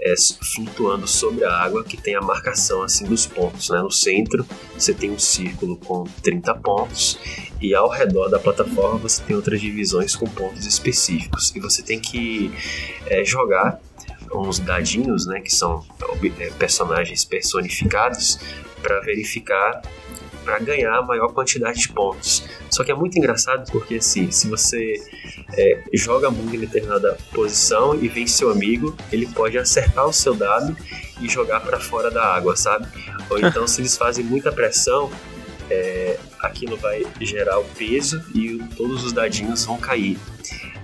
Speaker 5: é, flutuando sobre a água que tem a marcação assim dos pontos. Né? No centro você tem um círculo com 30 pontos e ao redor da plataforma você tem outras divisões com pontos específicos e você tem que é, jogar uns dadinhos, né, que são é, personagens personificados, para verificar para ganhar a maior quantidade de pontos. Só que é muito engraçado porque assim, se você é, joga muito em determinada posição e vem seu amigo, ele pode acertar o seu dado e jogar para fora da água, sabe? Ou então se eles fazem muita pressão, é, aquilo vai gerar o peso e todos os dadinhos vão cair.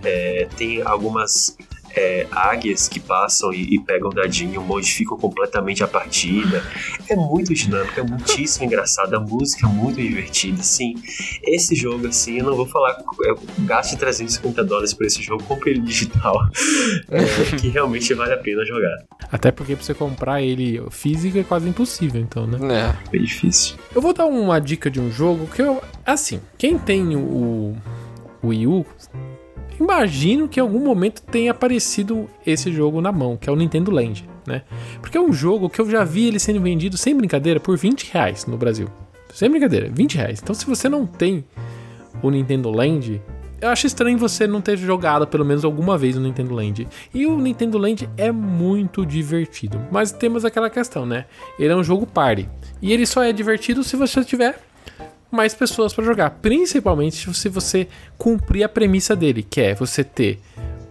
Speaker 5: É, tem algumas é, águias que passam e, e, pegam dadinho, modificam completamente a partida. É muito dinâmico, é muitíssimo engraçado, a música é muito divertida, sim. Esse jogo, assim, eu não vou falar, eu gaste 350 dólares por esse jogo, compre ele digital, é, que realmente vale a pena jogar.
Speaker 3: Até porque pra você comprar ele físico é quase impossível, então,
Speaker 5: né? É. É difícil.
Speaker 3: Eu vou dar uma dica de um jogo que eu, assim, quem tem o, o Wii U imagino que em algum momento tenha aparecido esse jogo na mão, que é o Nintendo Land, né? Porque é um jogo que eu já vi ele sendo vendido, sem brincadeira, por 20 reais no Brasil. Sem brincadeira, 20 reais. Então se você não tem o Nintendo Land, eu acho estranho você não ter jogado pelo menos alguma vez o Nintendo Land. E o Nintendo Land é muito divertido. Mas temos aquela questão, né? Ele é um jogo party. E ele só é divertido se você tiver mais pessoas para jogar. Principalmente se você cumprir a premissa dele, que é você ter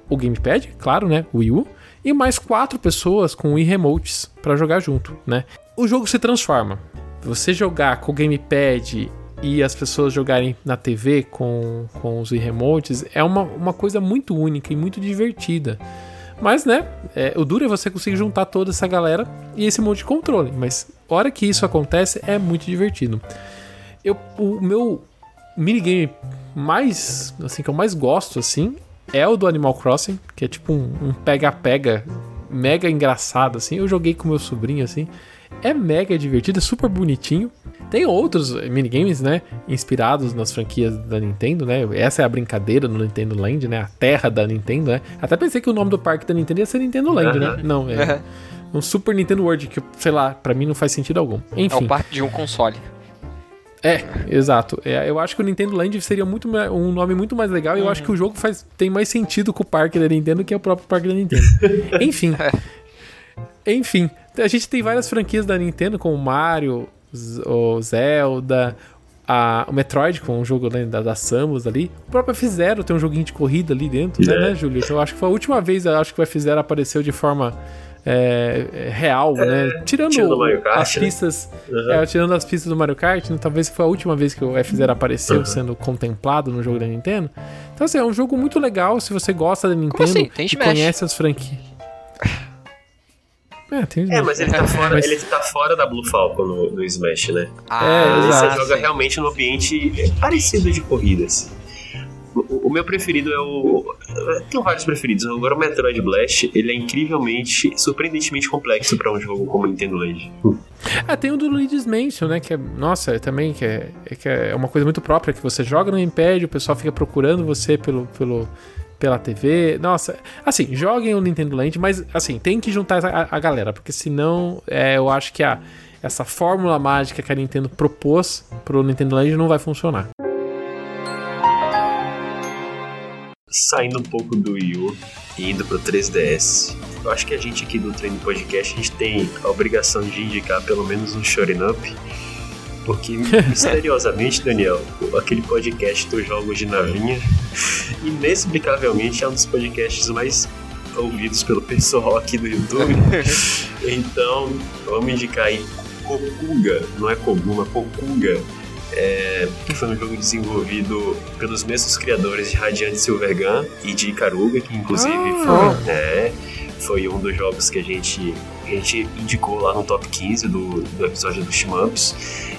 Speaker 3: o gamepad, claro, né, o Wii U, e mais quatro pessoas com Wii Remotes para jogar junto, né? O jogo se transforma. Você jogar com o gamepad e as pessoas jogarem na TV com, com os Remotes é uma, uma coisa muito única e muito divertida. Mas, né, é, o duro é você conseguir juntar toda essa galera e esse monte de controle. Mas, hora que isso acontece, é muito divertido eu, o meu minigame mais, assim, que eu mais gosto, assim, é o do Animal Crossing, que é tipo um pega-pega um mega engraçado, assim. Eu joguei com meu sobrinho, assim. É mega divertido, é super bonitinho. Tem outros minigames, né? Inspirados nas franquias da Nintendo, né? Essa é a brincadeira no Nintendo Land, né? A terra da Nintendo, né? Até pensei que o nome do parque da Nintendo ia ser Nintendo Land, né? Não, é. Um Super Nintendo World, que, sei lá, para mim não faz sentido algum. Enfim. É
Speaker 4: o parque de um console.
Speaker 3: É, exato. É, eu acho que o Nintendo Land seria muito um nome muito mais legal e eu acho que o jogo faz, tem mais sentido com o parque da Nintendo que é o próprio parque da Nintendo. Enfim. É. Enfim. A gente tem várias franquias da Nintendo, como Mario, o Zelda, a, o Metroid, com um jogo né, da, da Samus ali. O próprio F-Zero tem um joguinho de corrida ali dentro, né, né, Júlio? Então eu acho que foi a última vez acho que o F-Zero apareceu de forma é, é, real, é, né? Tirando, tirando Kart, as né? pistas. Né? Uhum. É, tirando as pistas do Mario Kart, né? talvez foi a última vez que o F0 apareceu uhum. sendo contemplado no jogo da Nintendo. Então, assim, é um jogo muito legal se você gosta da Nintendo assim? e conhece as franquias.
Speaker 5: É, tem é, mas ele tá fora, mas... ele tá fora da Blue Falcon no, no Smash, né?
Speaker 3: Ah, é,
Speaker 5: você joga realmente no ambiente parecido de corridas. O, meu preferido é o. Tenho vários preferidos. Agora o Metroid Blast, ele é incrivelmente, surpreendentemente complexo para um jogo como Nintendo Land.
Speaker 3: Ah, tem o do Luigi's Mansion, né? Que é, nossa, é também que é, é, que é uma coisa muito própria, que você joga no Império, o pessoal fica procurando você pelo, pelo, pela TV. Nossa, assim, joguem o Nintendo Land, mas assim, tem que juntar a, a galera, porque senão é, eu acho que a, essa fórmula mágica que a Nintendo propôs pro Nintendo Land não vai funcionar.
Speaker 5: Saindo um pouco do Wii U e indo pro 3DS, eu acho que a gente aqui do Treino Podcast, a gente tem a obrigação de indicar pelo menos um Shorin Up, porque misteriosamente, Daniel, aquele podcast dos jogos de navinha, inexplicavelmente é um dos podcasts mais ouvidos pelo pessoal aqui do YouTube. então, vamos indicar aí Kokuga, não é Koguma, Kokuga é, que foi um jogo desenvolvido pelos mesmos criadores de Radiant Silvergun e de Ikaruga, que inclusive ah. foi, é, foi um dos jogos que a gente, a gente indicou lá no top 15 do, do episódio do Shmups.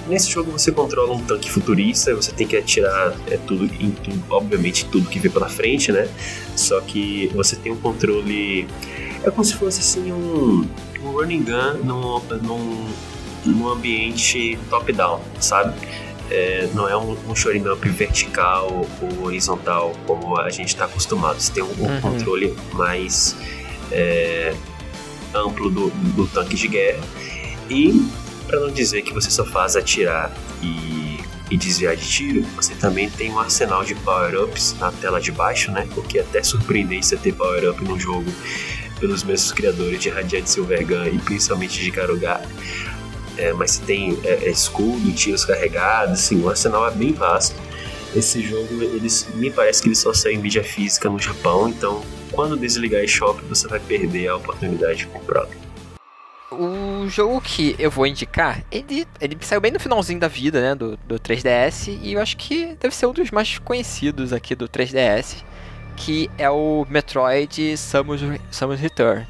Speaker 5: Nesse jogo você controla um tanque futurista, você tem que atirar é, tudo, em tudo, obviamente tudo que vê pela frente, né? Só que você tem um controle. É como se fosse assim um, um running gun num, num, num ambiente top-down, sabe? É, não é um, um shoring up vertical ou horizontal como a gente está acostumado. Você tem um, um uhum. controle mais é, amplo do, do tanque de guerra. E, para não dizer que você só faz atirar e, e desviar de tiro, você também tem um arsenal de power-ups na tela de baixo, né? O que é até surpreendente você ter power-up num jogo pelos mesmos criadores de Radiant Silvergun e principalmente de Karuga. É, mas você tem é, é, escudo, tiros carregados, assim, o arsenal é bem vasto. Esse jogo, eles me parece que ele só sai em mídia física no Japão, então quando desligar a eShop você vai perder a oportunidade de comprá-lo.
Speaker 4: O jogo que eu vou indicar, ele, ele saiu bem no finalzinho da vida, né, do, do 3DS, e eu acho que deve ser um dos mais conhecidos aqui do 3DS, que é o Metroid Samus, Samus Return,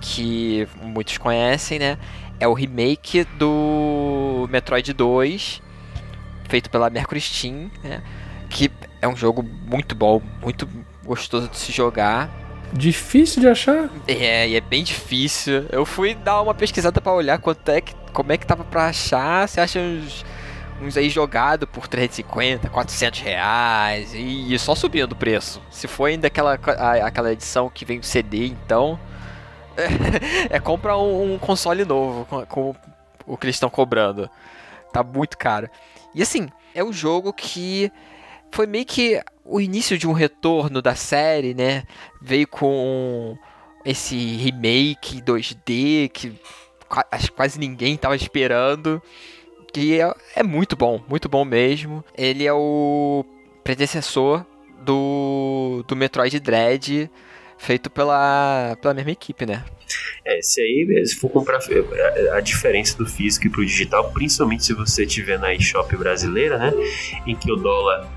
Speaker 4: que muitos conhecem, né, é o remake do Metroid 2, feito pela Mercury Steam, né, que é um jogo muito bom, muito gostoso de se jogar.
Speaker 3: Difícil de achar?
Speaker 4: É, e é bem difícil. Eu fui dar uma pesquisada para olhar quanto é que, como é que tava para achar. Você acha uns, uns aí jogado por 350, 400 reais e só subindo o preço. Se for ainda aquela, aquela edição que vem o CD, então é, é compra um, um, console novo com, com o que eles estão cobrando. Tá muito caro. E assim, é um jogo que foi meio que o início de um retorno da série, né? Veio com esse remake 2D que quase ninguém estava esperando. Que é, é, muito bom, muito bom mesmo. Ele é o predecessor do, do Metroid Dread, feito pela, pela mesma equipe, né?
Speaker 5: É, se aí, se for comprar a, a diferença do físico e pro digital, principalmente se você tiver na eShop brasileira, né? Em que o dólar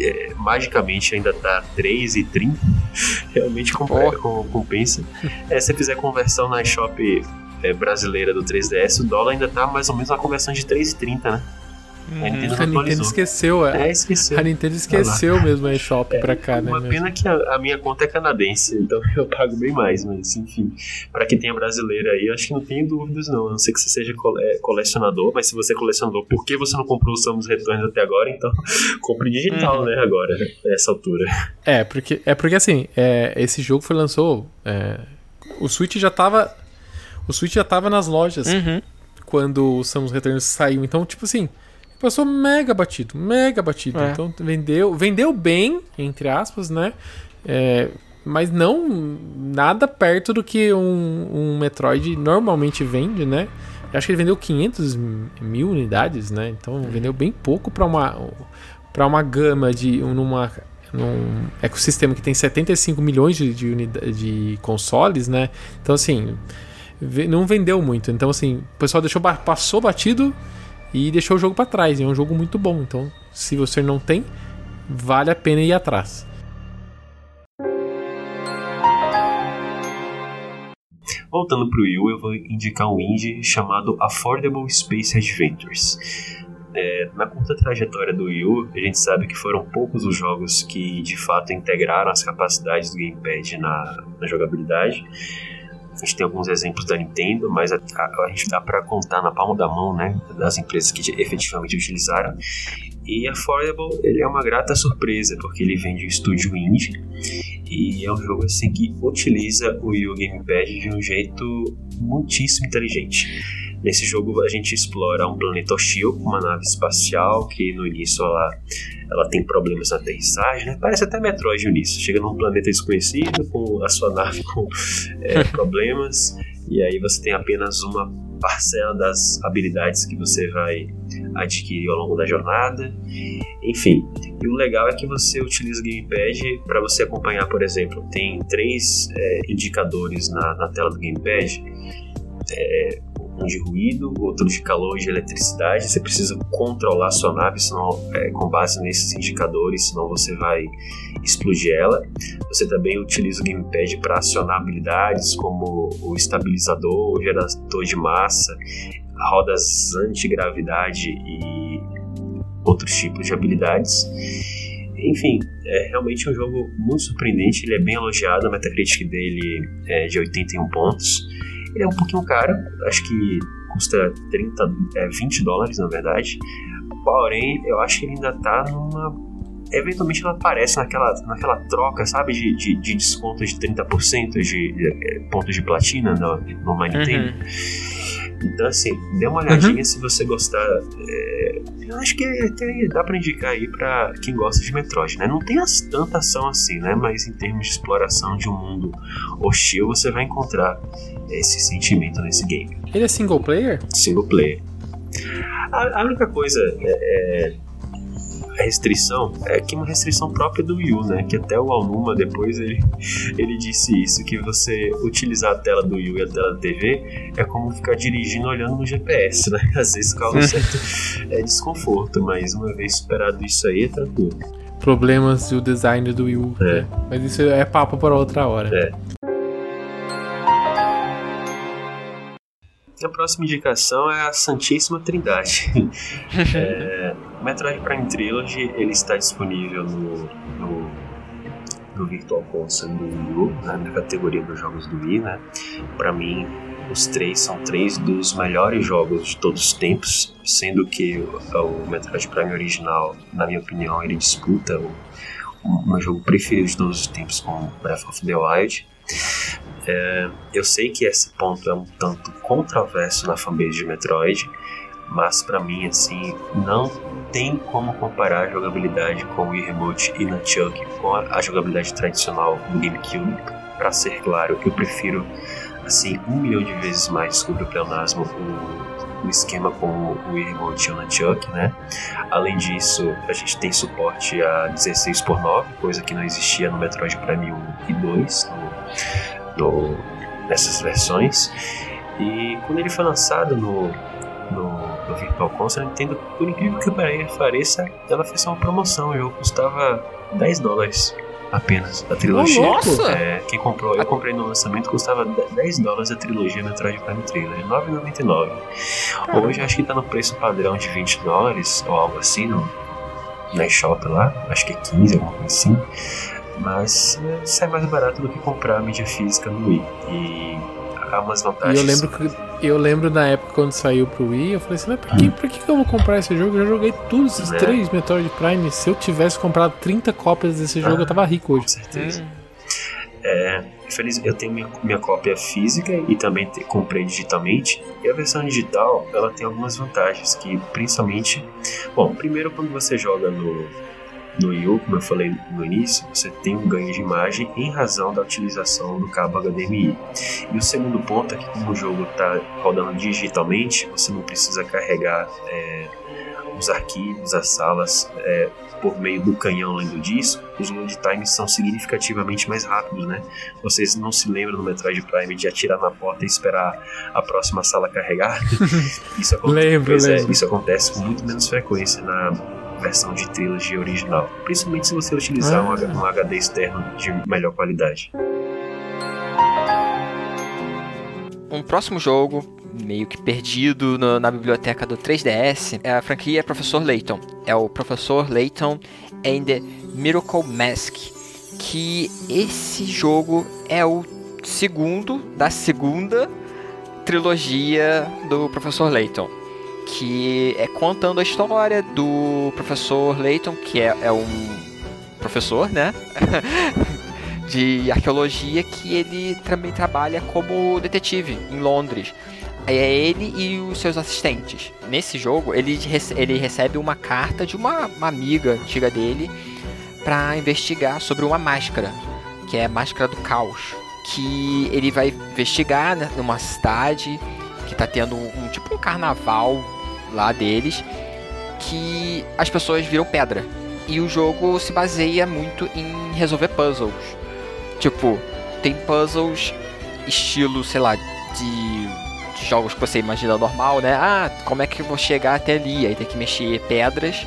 Speaker 5: é, magicamente ainda tá 3,30, realmente compensa. É, se você fizer conversão na shop é, brasileira do 3DS, o dólar ainda tá mais ou menos uma conversão de 3,30, né?
Speaker 3: Uhum. A Nintendo, a Nintendo esqueceu,
Speaker 5: é. é. esqueceu.
Speaker 3: A Nintendo esqueceu ah mesmo a eShop é, pra cá,
Speaker 5: né? Uma pena que a, a, minha conta é canadense, então eu pago bem mais, mas enfim. Pra quem tem a brasileira aí, eu acho que não tem dúvidas, não. A não ser que você seja cole colecionador, mas se você é colecionador, por que você não comprou os Samus Returns até agora? Então, compre digital, uhum. né, agora, nessa altura.
Speaker 3: É, porque, é porque assim, é, esse jogo foi lançou. É, o Switch já tava. O Switch já tava nas lojas uhum. quando o Samus Returns saiu. Então, tipo assim passou mega batido, mega batido. É. Então vendeu, vendeu bem, entre aspas, né? É, mas não nada perto do que um, um Metroid normalmente vende, né? Eu acho que ele vendeu 500 mil unidades, né? Então vendeu bem pouco para uma para uma gama de numa num ecossistema que tem 75 milhões de, de, de consoles, né? Então assim não vendeu muito. Então assim o pessoal deixou passou batido e deixou o jogo para trás. É um jogo muito bom, então se você não tem, vale a pena ir atrás.
Speaker 5: Voltando para o Wii eu vou indicar um indie chamado Affordable Space Adventures. É, na curta trajetória do Wii a gente sabe que foram poucos os jogos que de fato integraram as capacidades do gamepad na, na jogabilidade. A gente tem alguns exemplos da Nintendo, mas a, a, a gente dá para contar na palma da mão, né, das empresas que efetivamente utilizaram. E Affordable, ele é uma grata surpresa, porque ele vem de um estúdio indie e é um jogo assim que utiliza o Wii Gamepad de um jeito muitíssimo inteligente. Nesse jogo a gente explora um planeta hostil com uma nave espacial que no início ela, ela tem problemas na aterrissagem, né? Parece até Metroid no início. Chega num planeta desconhecido com a sua nave com é, problemas e aí você tem apenas uma parcela das habilidades que você vai adquirir ao longo da jornada. Enfim, e o legal é que você utiliza o gamepad para você acompanhar, por exemplo, tem três é, indicadores na, na tela do gamepad. É, de ruído, outro de calor e de eletricidade. Você precisa controlar sua nave senão, é, com base nesses indicadores, senão você vai explodir ela. Você também utiliza o gamepad para acionar habilidades como o estabilizador, o gerador de massa, rodas antigravidade e outros tipos de habilidades. Enfim, é realmente um jogo muito surpreendente. Ele é bem elogiado, a Metacritic dele é de 81 pontos. Ele é um pouquinho caro, acho que custa 30, é, 20 dólares na verdade, Porém, eu acho que ele ainda tá numa. Eventualmente ela aparece naquela, naquela troca, sabe, de, de, de desconto de 30% de, de pontos de platina no, no Nintendo.
Speaker 4: Uhum.
Speaker 5: Então, assim, dê uma olhadinha se você gostar. É, eu acho que até dá pra indicar aí pra quem gosta de Metroid, né? Não tem as, tanta ação assim, né? Mas em termos de exploração de um mundo hostil, você vai encontrar esse sentimento nesse game.
Speaker 3: Ele é single player?
Speaker 5: Single player. A, a única coisa é, é, restrição é que uma restrição própria do Wii U, né? Que até o Alnuma depois ele, ele disse isso, que você utilizar a tela do Wii U e a tela da TV é como ficar dirigindo olhando no GPS, né? Às vezes causa um certo é, desconforto, mas uma vez superado isso aí, é tranquilo.
Speaker 3: Problemas do design do Wii U.
Speaker 5: É.
Speaker 3: né? Mas isso é papo para outra hora.
Speaker 5: É. A próxima indicação é a Santíssima Trindade. é, o Metroid Prime Trilogy ele está disponível no, no, no Virtual Console do Wii U, né, na categoria dos jogos do Wii. Né? Para mim, os três são três dos melhores jogos de todos os tempos, sendo que o, o Metroid Prime original, na minha opinião, ele disputa o, o meu jogo preferido de todos os tempos com Breath of the Wild. É, eu sei que esse ponto é um tanto controverso na fanbase de Metroid, mas para mim assim não tem como comparar a jogabilidade com o Wii Remote e Nunchuck com a, jogabilidade tradicional do GameCube. Para ser claro, eu prefiro assim um milhão de vezes mais, desculpa o pleonasmo, o, o esquema com o Wii Remote e o Nunchuck, né? Além disso, a gente tem suporte a 16 por 9 coisa que não existia no Metroid Prime 1 e 2, no, no, nessas versões. E quando ele foi lançado no, no, no Virtual Console, a Nintendo, por incrível que pareça, ela fez uma promoção. O jogo custava 10 dólares apenas a trilogia.
Speaker 4: Nossa!
Speaker 5: É, quem comprou, eu comprei no lançamento, custava 10 dólares a trilogia Metroid Prime Trilogy, 9,99. Hoje acho que tá no preço padrão de 20 dólares ou algo assim no, na eShop lá, acho que é 15, alguma coisa assim. Mas é, sai mais barato do que comprar a mídia física no Wii. E há umas
Speaker 3: E
Speaker 5: vantagens.
Speaker 3: eu lembro que eu lembro na época quando saiu pro Wii, eu falei assim, mas por que, por que eu vou comprar esse jogo? Eu já joguei todos esses
Speaker 5: É.
Speaker 3: três Metroid Prime. Se eu tivesse comprado 30 cópias desse jogo, eu tava rico
Speaker 5: Com
Speaker 3: hoje.
Speaker 5: certeza.
Speaker 4: Hum.
Speaker 5: É, feliz, eu tenho minha, minha cópia física e também te- comprei digitalmente. E a versão digital, ela tem algumas vantagens que, principalmente, bom, primeiro quando você joga no no U, como eu falei no início, você tem um ganho de imagem em razão da utilização do cabo HDMI. E o segundo ponto é que como o jogo está rodando digitalmente, você não precisa carregar é, os arquivos, as salas é, por meio do canhão além do disco. Os load times são significativamente mais rápidos, né? Vocês não se lembram no Metroid Prime de atirar na porta e esperar a próxima sala carregar? Isso acontece,
Speaker 3: Lembro,
Speaker 5: é,
Speaker 3: lembro.
Speaker 5: isso acontece com muito menos frequência na versão de trilogy original. Principalmente se você utilizar um,
Speaker 3: Ah.
Speaker 5: H- um HD externo de melhor qualidade.
Speaker 4: Um próximo jogo, meio que perdido no- na biblioteca do 3DS, é a franquia Professor Layton. É o Professor Layton and the Miracle Mask. Que esse jogo é o segundo da segunda trilogia do Professor Layton. Que é contando a história do Professor Layton, que é, é um professor, né? de arqueologia que ele também trabalha como detetive em Londres. É ele e os seus assistentes. Nesse jogo, ele, rece- ele recebe uma carta de uma, uma amiga antiga dele para investigar sobre uma máscara, que é a máscara do caos. Que ele vai investigar né, numa cidade que tá tendo um tipo um carnaval lá deles, que as pessoas viram pedra. E o jogo se baseia muito em resolver puzzles. Tipo, tem puzzles estilo, sei lá, de, de jogos que você imagina normal, né? Ah, como é que eu vou chegar até ali? Aí tem que mexer pedras.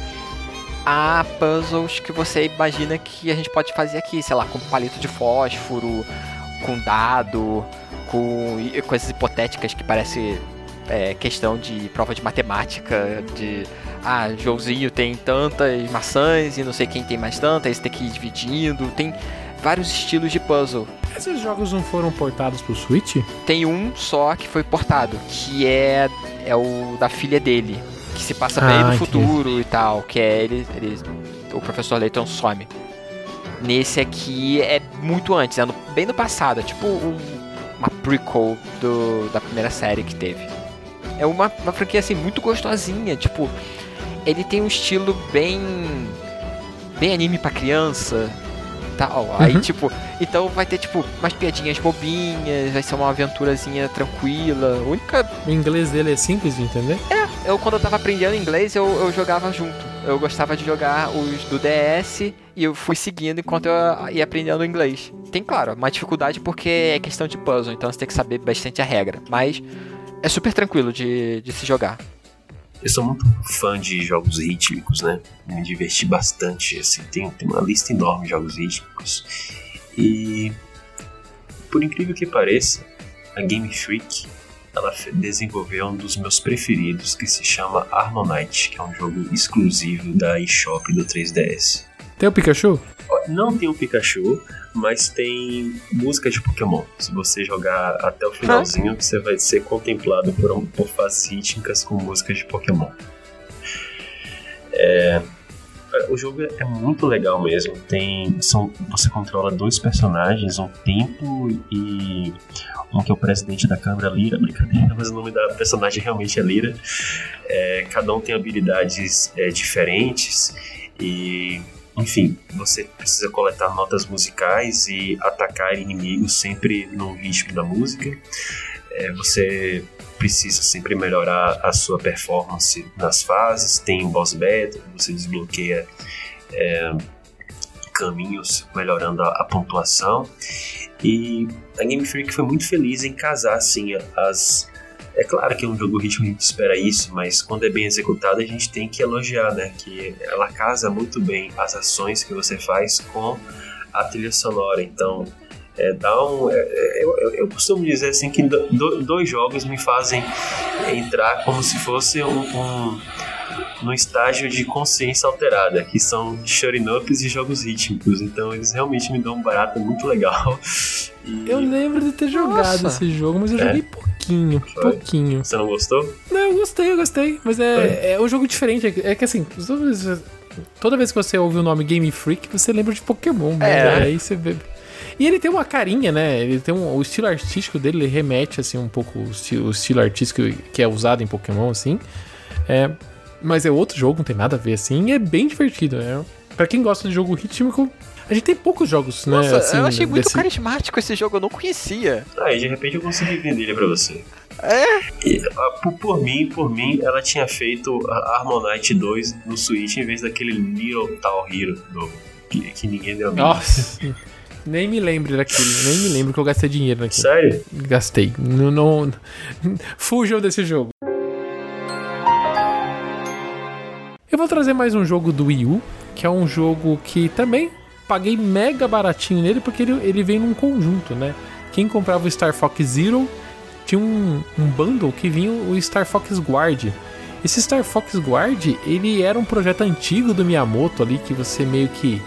Speaker 4: Há puzzles que você imagina que a gente pode fazer aqui, sei lá, com palito de fósforo, com dado, com coisas hipotéticas que parece é, questão de prova de matemática, de ah, Joãozinho tem tantas maçãs e não sei quem tem mais tantas, tem que ir dividindo, tem vários estilos de puzzle.
Speaker 3: Esses jogos não foram portados pro Switch?
Speaker 4: Tem um só que foi portado, que é, é o da filha dele. que se passa bem
Speaker 3: Ah,
Speaker 4: no
Speaker 3: entendi.
Speaker 4: futuro e tal, que é ele, ele o professor Layton some. Nesse aqui é muito antes, é no- bem no passado, é tipo um- uma prequel do, da primeira série que teve. É uma, uma franquia assim muito gostosinha, tipo, ele tem um estilo bem bem anime pra criança, tal. Aí
Speaker 3: Uhum.
Speaker 4: tipo, então vai ter tipo umas piadinhas bobinhas, vai ser uma aventurazinha tranquila. Única
Speaker 3: O inglês dele é simples de entender.
Speaker 4: eu quando eu tava aprendendo inglês, eu, eu jogava junto. Eu gostava de jogar os do DS e eu fui seguindo enquanto eu ia aprendendo inglês. Tem, claro, uma dificuldade porque é questão de puzzle, então você tem que saber bastante a regra. Mas é super tranquilo de, de se jogar.
Speaker 5: Eu sou muito fã de jogos rítmicos, né? Me diverti bastante, assim, tem, tem uma lista enorme de jogos rítmicos. E por incrível que pareça, a Game Freak ela desenvolveu um dos meus preferidos que se chama Harmonite, que é um jogo exclusivo da eShop do 3DS.
Speaker 3: Tem o Pikachu?
Speaker 5: Não tem o Pikachu, mas tem música de Pokémon. Se você jogar até o finalzinho, você vai ser contemplado por, um, por fases rítmicas com músicas de Pokémon. É, o jogo é muito legal mesmo. Tem, são, você controla dois personagens, um tempo e um que é o presidente da Câmara Lira, brincadeira, mas o nome da personagem realmente é Lira. É, cada um tem habilidades é, diferentes e enfim, você precisa coletar notas musicais e atacar inimigos sempre no ritmo da música. É, você precisa sempre melhorar a sua performance nas fases. Tem boss battle, você desbloqueia é, caminhos melhorando a, a pontuação. E a Game Freak foi muito feliz em casar assim as é claro que é um jogo ritmo gente espera isso, mas quando é bem executado a gente tem que elogiar, né? Que ela casa muito bem as ações que você faz com a trilha sonora. Então, é, dá um, é, é, eu, eu- costumo dizer assim que do- do- dois jogos me fazem entrar como se fosse um, um no estágio de consciência alterada, que são ups e jogos rítmicos. Então eles realmente me dão um barato muito legal. E
Speaker 3: Eu lembro de ter jogado
Speaker 4: Nossa.
Speaker 3: esse jogo, mas eu
Speaker 5: É?
Speaker 3: joguei pouquinho, pouquinho.
Speaker 5: você não gostou?
Speaker 3: Não, eu gostei, eu gostei. Mas é, é um jogo diferente. É que- É assim, toda vez, que você ouve o nome Game Freak, você lembra de Pokémon, né?
Speaker 4: É.
Speaker 3: Aí você vê. E ele tem uma carinha, né? Ele tem um, o estilo artístico dele, ele remete assim um pouco o estilo, o estilo artístico que é usado em Pokémon, assim. É, mas é outro jogo, não tem nada a ver assim. E é bem divertido, né? Pra quem gosta de jogo rítmico, a gente tem poucos jogos, né?
Speaker 4: Nossa,
Speaker 3: assim,
Speaker 4: eu achei muito
Speaker 3: desse-
Speaker 4: carismático esse jogo, eu não conhecia.
Speaker 5: Aí de repente eu consegui vender ele pra você.
Speaker 4: É?
Speaker 5: E, ah, por, por mim, por mim, ela tinha feito a Harmonite 2 no Switch em vez daquele Little Town Hero do, que, que ninguém deu.
Speaker 3: Nossa, nem me lembro daquilo, nem me lembro que eu gastei dinheiro naquilo.
Speaker 5: Sério?
Speaker 3: Gastei. Não, não... Fujam desse jogo. Eu vou trazer mais um jogo do Wii U, que é um jogo que também paguei mega baratinho nele, porque ele, ele vem num conjunto, né? Quem comprava o Star Fox Zero tinha um, um bundle que vinha o Star Fox Guard. Esse Star Fox Guard, ele era um projeto antigo do Miyamoto ali, que você meio que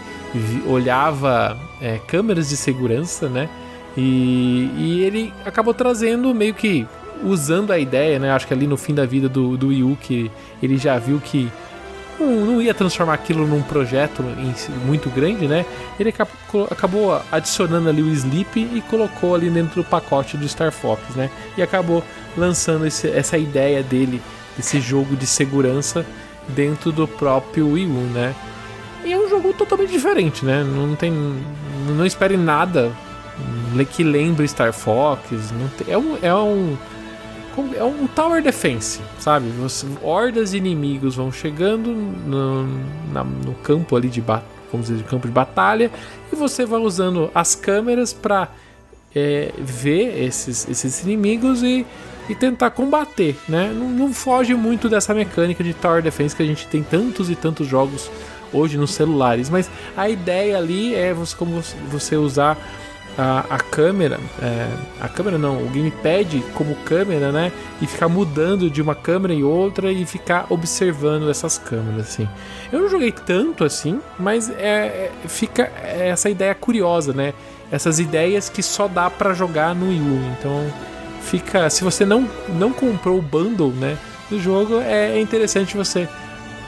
Speaker 3: olhava é, câmeras de segurança, né? E, e ele acabou trazendo meio que usando a ideia, né? Acho que ali no fim da vida do, do que ele já viu que não, não ia transformar aquilo num projeto muito grande, né? Ele acabou, acabou adicionando ali o Sleep e colocou ali dentro do pacote do Star Fox, né? E acabou lançando esse- essa ideia dele, desse jogo de segurança dentro do próprio Wii U, né? E é um jogo totalmente diferente, né? Não tem. Não espere nada que lembre Star Fox. Tem- é um. É um é um tower defense, sabe? Você- hordas de inimigos vão chegando no, na- no campo ali de ba- vamos dizer, campo de batalha e você vai usando as câmeras para ver esses, esses inimigos e, e tentar combater, né? Não, não foge muito dessa mecânica de tower defense que a gente tem tantos e tantos jogos hoje nos celulares, mas a ideia ali é você, como você- usar a, a câmera, é, a câmera não, o gamepad como câmera, né? E ficar mudando de uma câmera em outra e ficar observando essas câmeras, assim. Eu não joguei tanto assim, mas é, é- fica essa ideia curiosa, né? Essas ideias que só dá pra jogar no Wii U. Então fica, se você não não comprou o bundle, né? do jogo, é, é interessante você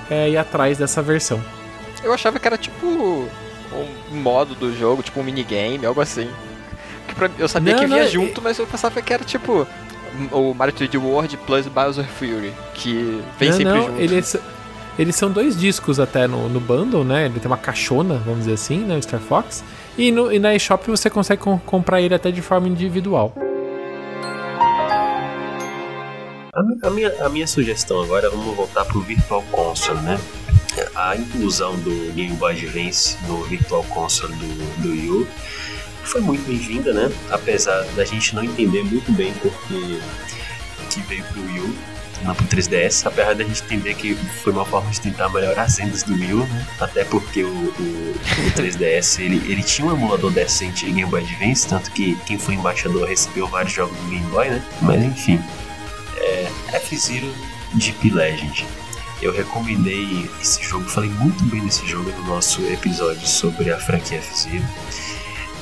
Speaker 3: é, ir atrás dessa versão.
Speaker 4: Eu achava que era tipo um modo do jogo, tipo um minigame, algo assim. Eu sabia não, que vinha não, junto, é... mas eu pensava que era tipo o Mario 3D World plus Bowser Fury, que vem não, sempre
Speaker 3: não,
Speaker 4: junto.
Speaker 3: Eles, eles são dois discos até no, no bundle, né? Ele tem uma caixona, vamos dizer assim, né? O Star Fox. E, no, e na eShop você consegue com, comprar ele até de forma individual.
Speaker 5: A, a, minha, a minha sugestão agora, vamos voltar pro Virtual Console, né? A inclusão do Game Boy Advance no Virtual Console do, do U foi muito bem-vinda, né? Apesar da gente não entender muito bem porque que veio pro Wii U, não pro 3DS, apesar da gente entender que foi uma forma de tentar melhorar as vendas do Wii U, né? Até porque o, o, o 3DS ele, ele tinha um emulador decente em Game Boy Advance, tanto que quem foi embaixador recebeu vários jogos do Game Boy, né? Mas enfim, é, F-Zero Deep Legend. Eu recomendei esse jogo, falei muito bem desse jogo no nosso episódio sobre a franquia F-Zero.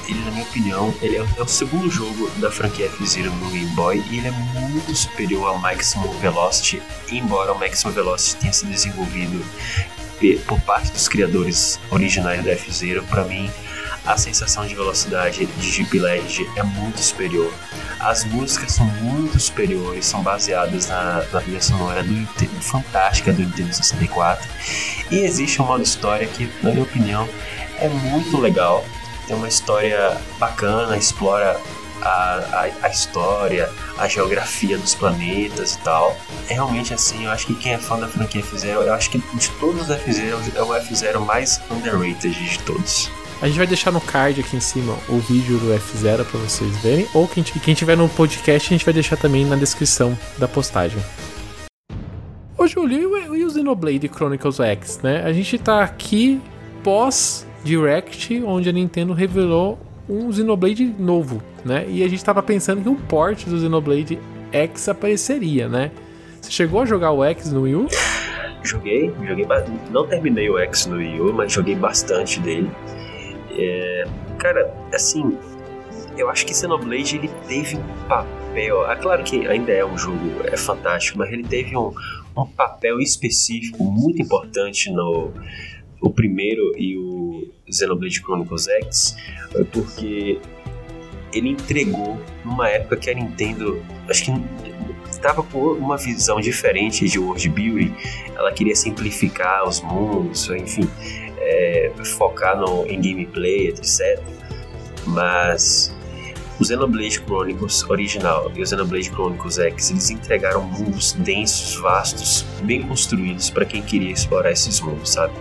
Speaker 5: Ele, na minha opinião, ele é, é o segundo jogo da franquia F-Zero no Game Boy e ele é muito superior ao Maximum Velocity, embora o Maximum Velocity tenha sido desenvolvido por parte dos criadores originais da F-Zero, para mim a sensação de velocidade de Jeep Legend é muito superior. As músicas são muito superiores, são baseadas na, na trilha sonora do, fantástica do Nintendo 64. E existe um modo história que, na minha opinião, é muito legal tem uma história bacana, explora a, a, a, história, a geografia dos planetas e tal. É realmente assim, eu acho que quem é fã da franquia F-Zero, eu acho que de todos os F-Zero é o F-Zero mais underrated de todos.
Speaker 3: A gente vai deixar no card aqui em cima o vídeo do F0 para vocês verem. Ou quem, quem tiver no podcast, a gente vai deixar também na descrição da postagem. Ô Júlio, e o Xenoblade Chronicles X, né? A gente tá aqui pós Direct, onde a Nintendo revelou um Xenoblade novo, né? E a gente tava pensando que um port do Xenoblade X apareceria, né? Você chegou a jogar o X no Wii U?
Speaker 5: Joguei, joguei não terminei o X no Wii U, mas joguei bastante dele. É, cara, assim, eu acho que Xenoblade ele teve um papel. É claro que ainda é um jogo é fantástico, mas ele teve um, um papel específico muito importante no o primeiro e o Xenoblade Chronicles X, porque ele entregou numa época que a Nintendo, acho que estava com uma visão diferente de world building. Ela queria simplificar os mundos, enfim, é, focar no, em gameplay, etc. Mas o Xenoblade Chronicles original e o Xenoblade Chronicles X, eles entregaram mundos densos, vastos, bem construídos para quem queria explorar esses mundos, sabe?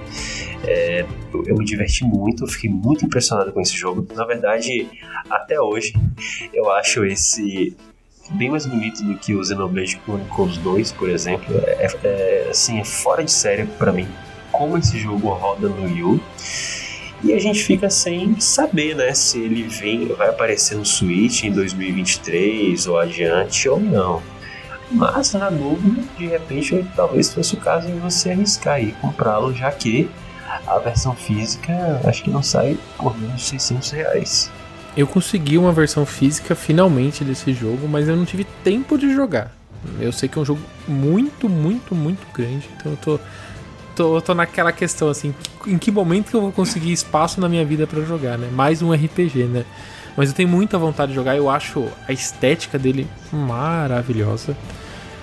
Speaker 5: É, eu, eu, me diverti muito, eu fiquei muito impressionado com esse jogo. Na verdade, até hoje, eu acho esse bem mais bonito do que o Xenoblade Chronicles 2, por exemplo. É, é assim, é fora de série para mim como esse jogo roda no Wii. E a gente fica sem saber, né, se ele vem, vai aparecer no Switch em 2023 ou adiante ou não. Mas na dúvida, de repente, talvez fosse o caso de você arriscar e comprá-lo, já que a versão física acho que não sai por menos de 600 reais.
Speaker 3: Eu consegui uma versão física finalmente desse jogo, mas eu não tive tempo de jogar. Eu sei que é um jogo muito, muito, muito grande, então eu tô tô, tô naquela questão assim, em que momento que eu vou conseguir espaço na minha vida para jogar, né? Mais um RPG, né? Mas eu tenho muita vontade de jogar, eu acho a estética dele maravilhosa.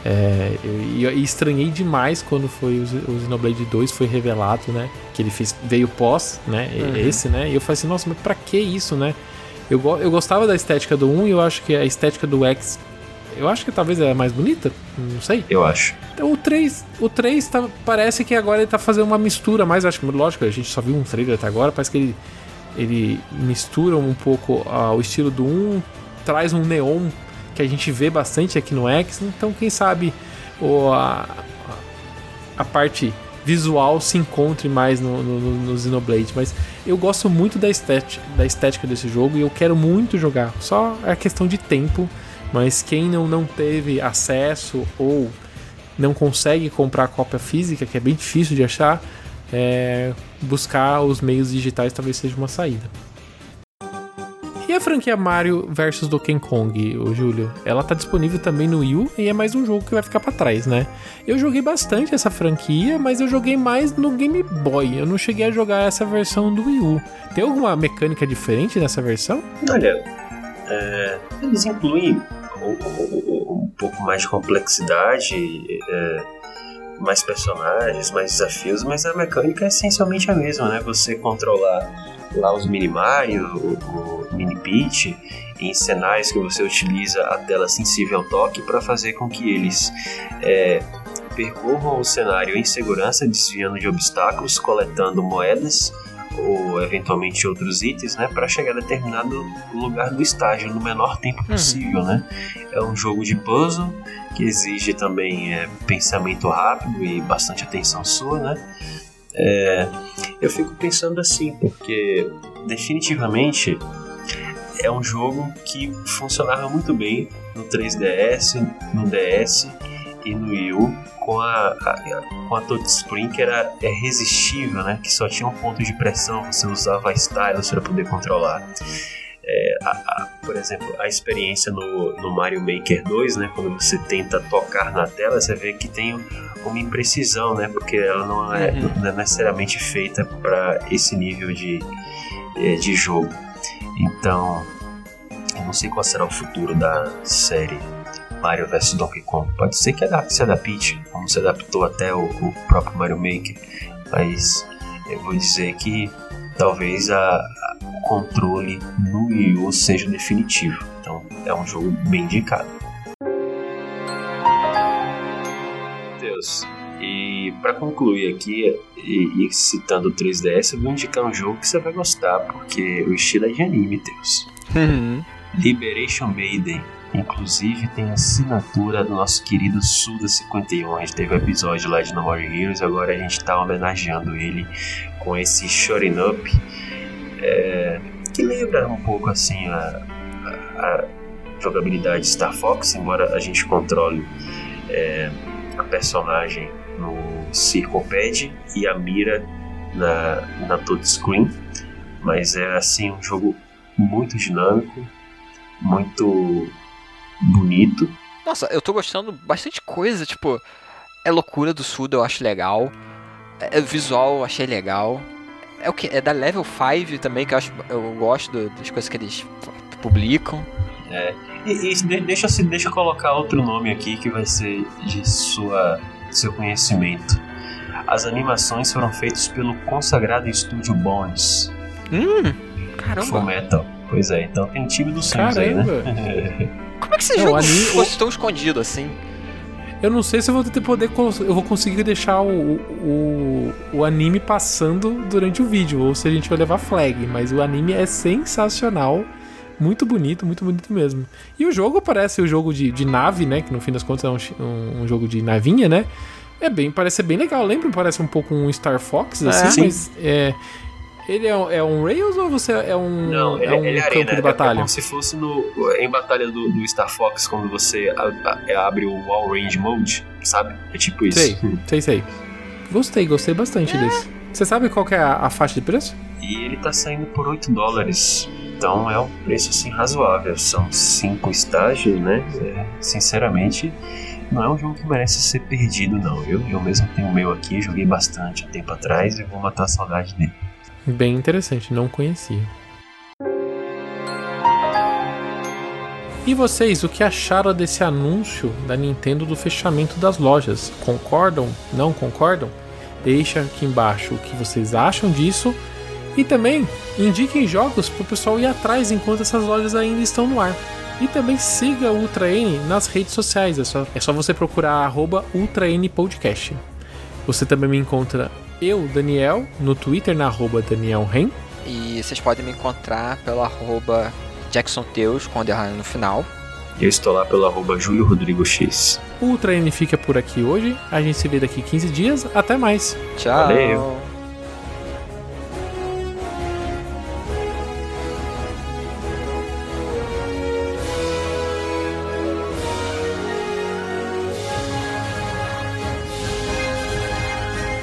Speaker 3: É, e, estranhei demais quando foi o, o Xenoblade 2 foi revelado, né? Que ele fez, veio pós, né? Uhum. Esse, né? E eu falei assim, nossa, mas pra que isso, né? Eu, eu gostava da estética do 1 e eu acho que a estética do X eu acho que talvez é a mais bonita, não sei.
Speaker 5: Eu acho.
Speaker 3: Então, o 3, o 3 tá, parece que agora ele tá fazendo uma mistura, mas acho que, lógico, a gente só viu um trailer até agora, parece que ele, ele mistura um pouco uh, o estilo do 1, traz um neon que a gente vê bastante aqui no X, então quem sabe o, a, a parte visual se encontre mais no, no, no Xenoblade, mas eu gosto muito da estética, da estética desse jogo e eu quero muito jogar, só é questão de tempo mas quem não, não teve acesso ou não consegue comprar a cópia física, que é bem difícil de achar, é, buscar os meios digitais talvez seja uma saída. E a franquia Mario vs Donkey Kong, o Júlio? Ela tá disponível também no Wii U e é mais um jogo que vai ficar para trás, né? Eu joguei bastante essa franquia, mas eu joguei mais no Game Boy. Eu não cheguei a jogar essa versão do Wii U. Tem alguma mecânica diferente nessa versão?
Speaker 5: Olha, é, eles incluem um, um, pouco mais de complexidade, é, mais personagens, mais desafios, mas a mecânica é essencialmente a mesma, né? Você controlar lá os mini Mario, o, o mini Peach, em cenários que você utiliza a tela sensível ao toque para fazer com que eles é, percorram o cenário em segurança, desviando de obstáculos, coletando moedas ou eventualmente outros itens, né, para chegar a determinado lugar do estágio no menor tempo uhum. possível, uhum. né? É um jogo de puzzle que exige também é, pensamento rápido e bastante atenção sua, né? É, eu fico pensando assim, porque definitivamente é um jogo que funcionava muito bem no 3DS, no DS e no Wii U com a, a, com a touchscreen que era é resistível, né? Que só tinha um ponto de pressão, você usava stylus para poder controlar. É, a, a, por exemplo, a experiência no, no Mario Maker 2, né, quando você tenta tocar na tela, você vê que tem uma imprecisão, né, porque ela não é, uhum. não é necessariamente feita para esse nível de, é, de jogo. Então, eu não sei qual será o futuro da série Mario vs Donkey Kong. Pode ser que se adapte, como se adaptou até o, o próprio Mario Maker, mas eu vou dizer que talvez a, o controle no Wii U seja definitivo. Então é um jogo bem indicado. Deus. E para concluir aqui, e, e, citando o 3DS, eu vou indicar um jogo que você vai gostar, porque o estilo é de anime, Deus. Uhum. Liberation Maiden. Inclusive tem assinatura do nosso querido Suda 51. A gente teve um episódio lá de No More Heroes, agora a gente está homenageando ele com esse Shorin Up é, que lembra um pouco assim a, a, a, jogabilidade Star Fox, embora a gente controle é, a personagem no Circle Pad e a mira na, na touchscreen, mas é assim um jogo muito dinâmico, muito bonito.
Speaker 4: Nossa, eu tô gostando bastante coisa, tipo, é loucura do Suda, eu acho legal. É, visual, eu achei legal. É o que? É da Level 5 também, que eu, acho, eu gosto do, das coisas que eles publicam.
Speaker 5: É. E, e deixa, deixa eu colocar outro nome aqui que vai ser de sua, seu conhecimento. As animações foram feitas pelo consagrado estúdio Bones.
Speaker 4: Hum, caramba.
Speaker 5: Full Metal. Pois é, então tem time do Sims aí, né?
Speaker 4: Como é que esse Não, jogo anime... fosse tão escondido assim?
Speaker 3: Eu não sei se eu vou ter poder. Eu vou conseguir deixar o, o, o anime passando durante o vídeo, ou se a gente vai levar flag, mas o anime é sensacional. Muito bonito, muito bonito mesmo. E o jogo parece o jogo de, de nave, né? Que no fim das contas é um, um, jogo de navinha, né? É bem, parece ser bem legal. Lembra? Parece um pouco um Star Fox, assim, é, mas é, ele é um, é um Rails ou você é um,
Speaker 5: Não,
Speaker 3: ele,
Speaker 5: é um
Speaker 3: ele
Speaker 5: é
Speaker 3: campo
Speaker 5: arena,
Speaker 3: de batalha? É
Speaker 5: como se fosse no, em batalha do, do Star Fox, quando você a, a, é, abre o All Range Mode, sabe? É tipo isso.
Speaker 3: Sei, sei, sei. Gostei, gostei bastante é. desse. Você sabe qual é a, a, faixa de preço?
Speaker 5: E ele tá saindo por 8 dólares. Então é um preço assim razoável. São 5 estágios, né? É, sinceramente, não é um jogo que merece ser perdido, não. Eu, eu mesmo tenho o meu aqui, joguei bastante há tempo atrás e vou matar a saudade dele.
Speaker 3: Bem interessante, não conhecia. E vocês, o que acharam desse anúncio da Nintendo do fechamento das lojas? Concordam? Não concordam? Deixa aqui embaixo o que vocês acham disso. E também indiquem jogos para o pessoal ir atrás enquanto essas lojas ainda estão no ar. E também siga o Ultra N nas redes sociais, é só, é só você procurar arroba Ultra N Podcast. Você também me encontra eu, Daniel, no Twitter, na arroba Daniel Ren.
Speaker 4: E vocês podem me encontrar pelo arroba Jackson Teus, com underline no final.
Speaker 5: Eu estou lá pelo arroba Júlio Rodrigo X.
Speaker 3: O Ultra N fica por aqui hoje. A gente se vê daqui 15 dias. Até mais.
Speaker 4: Tchau. Valeu.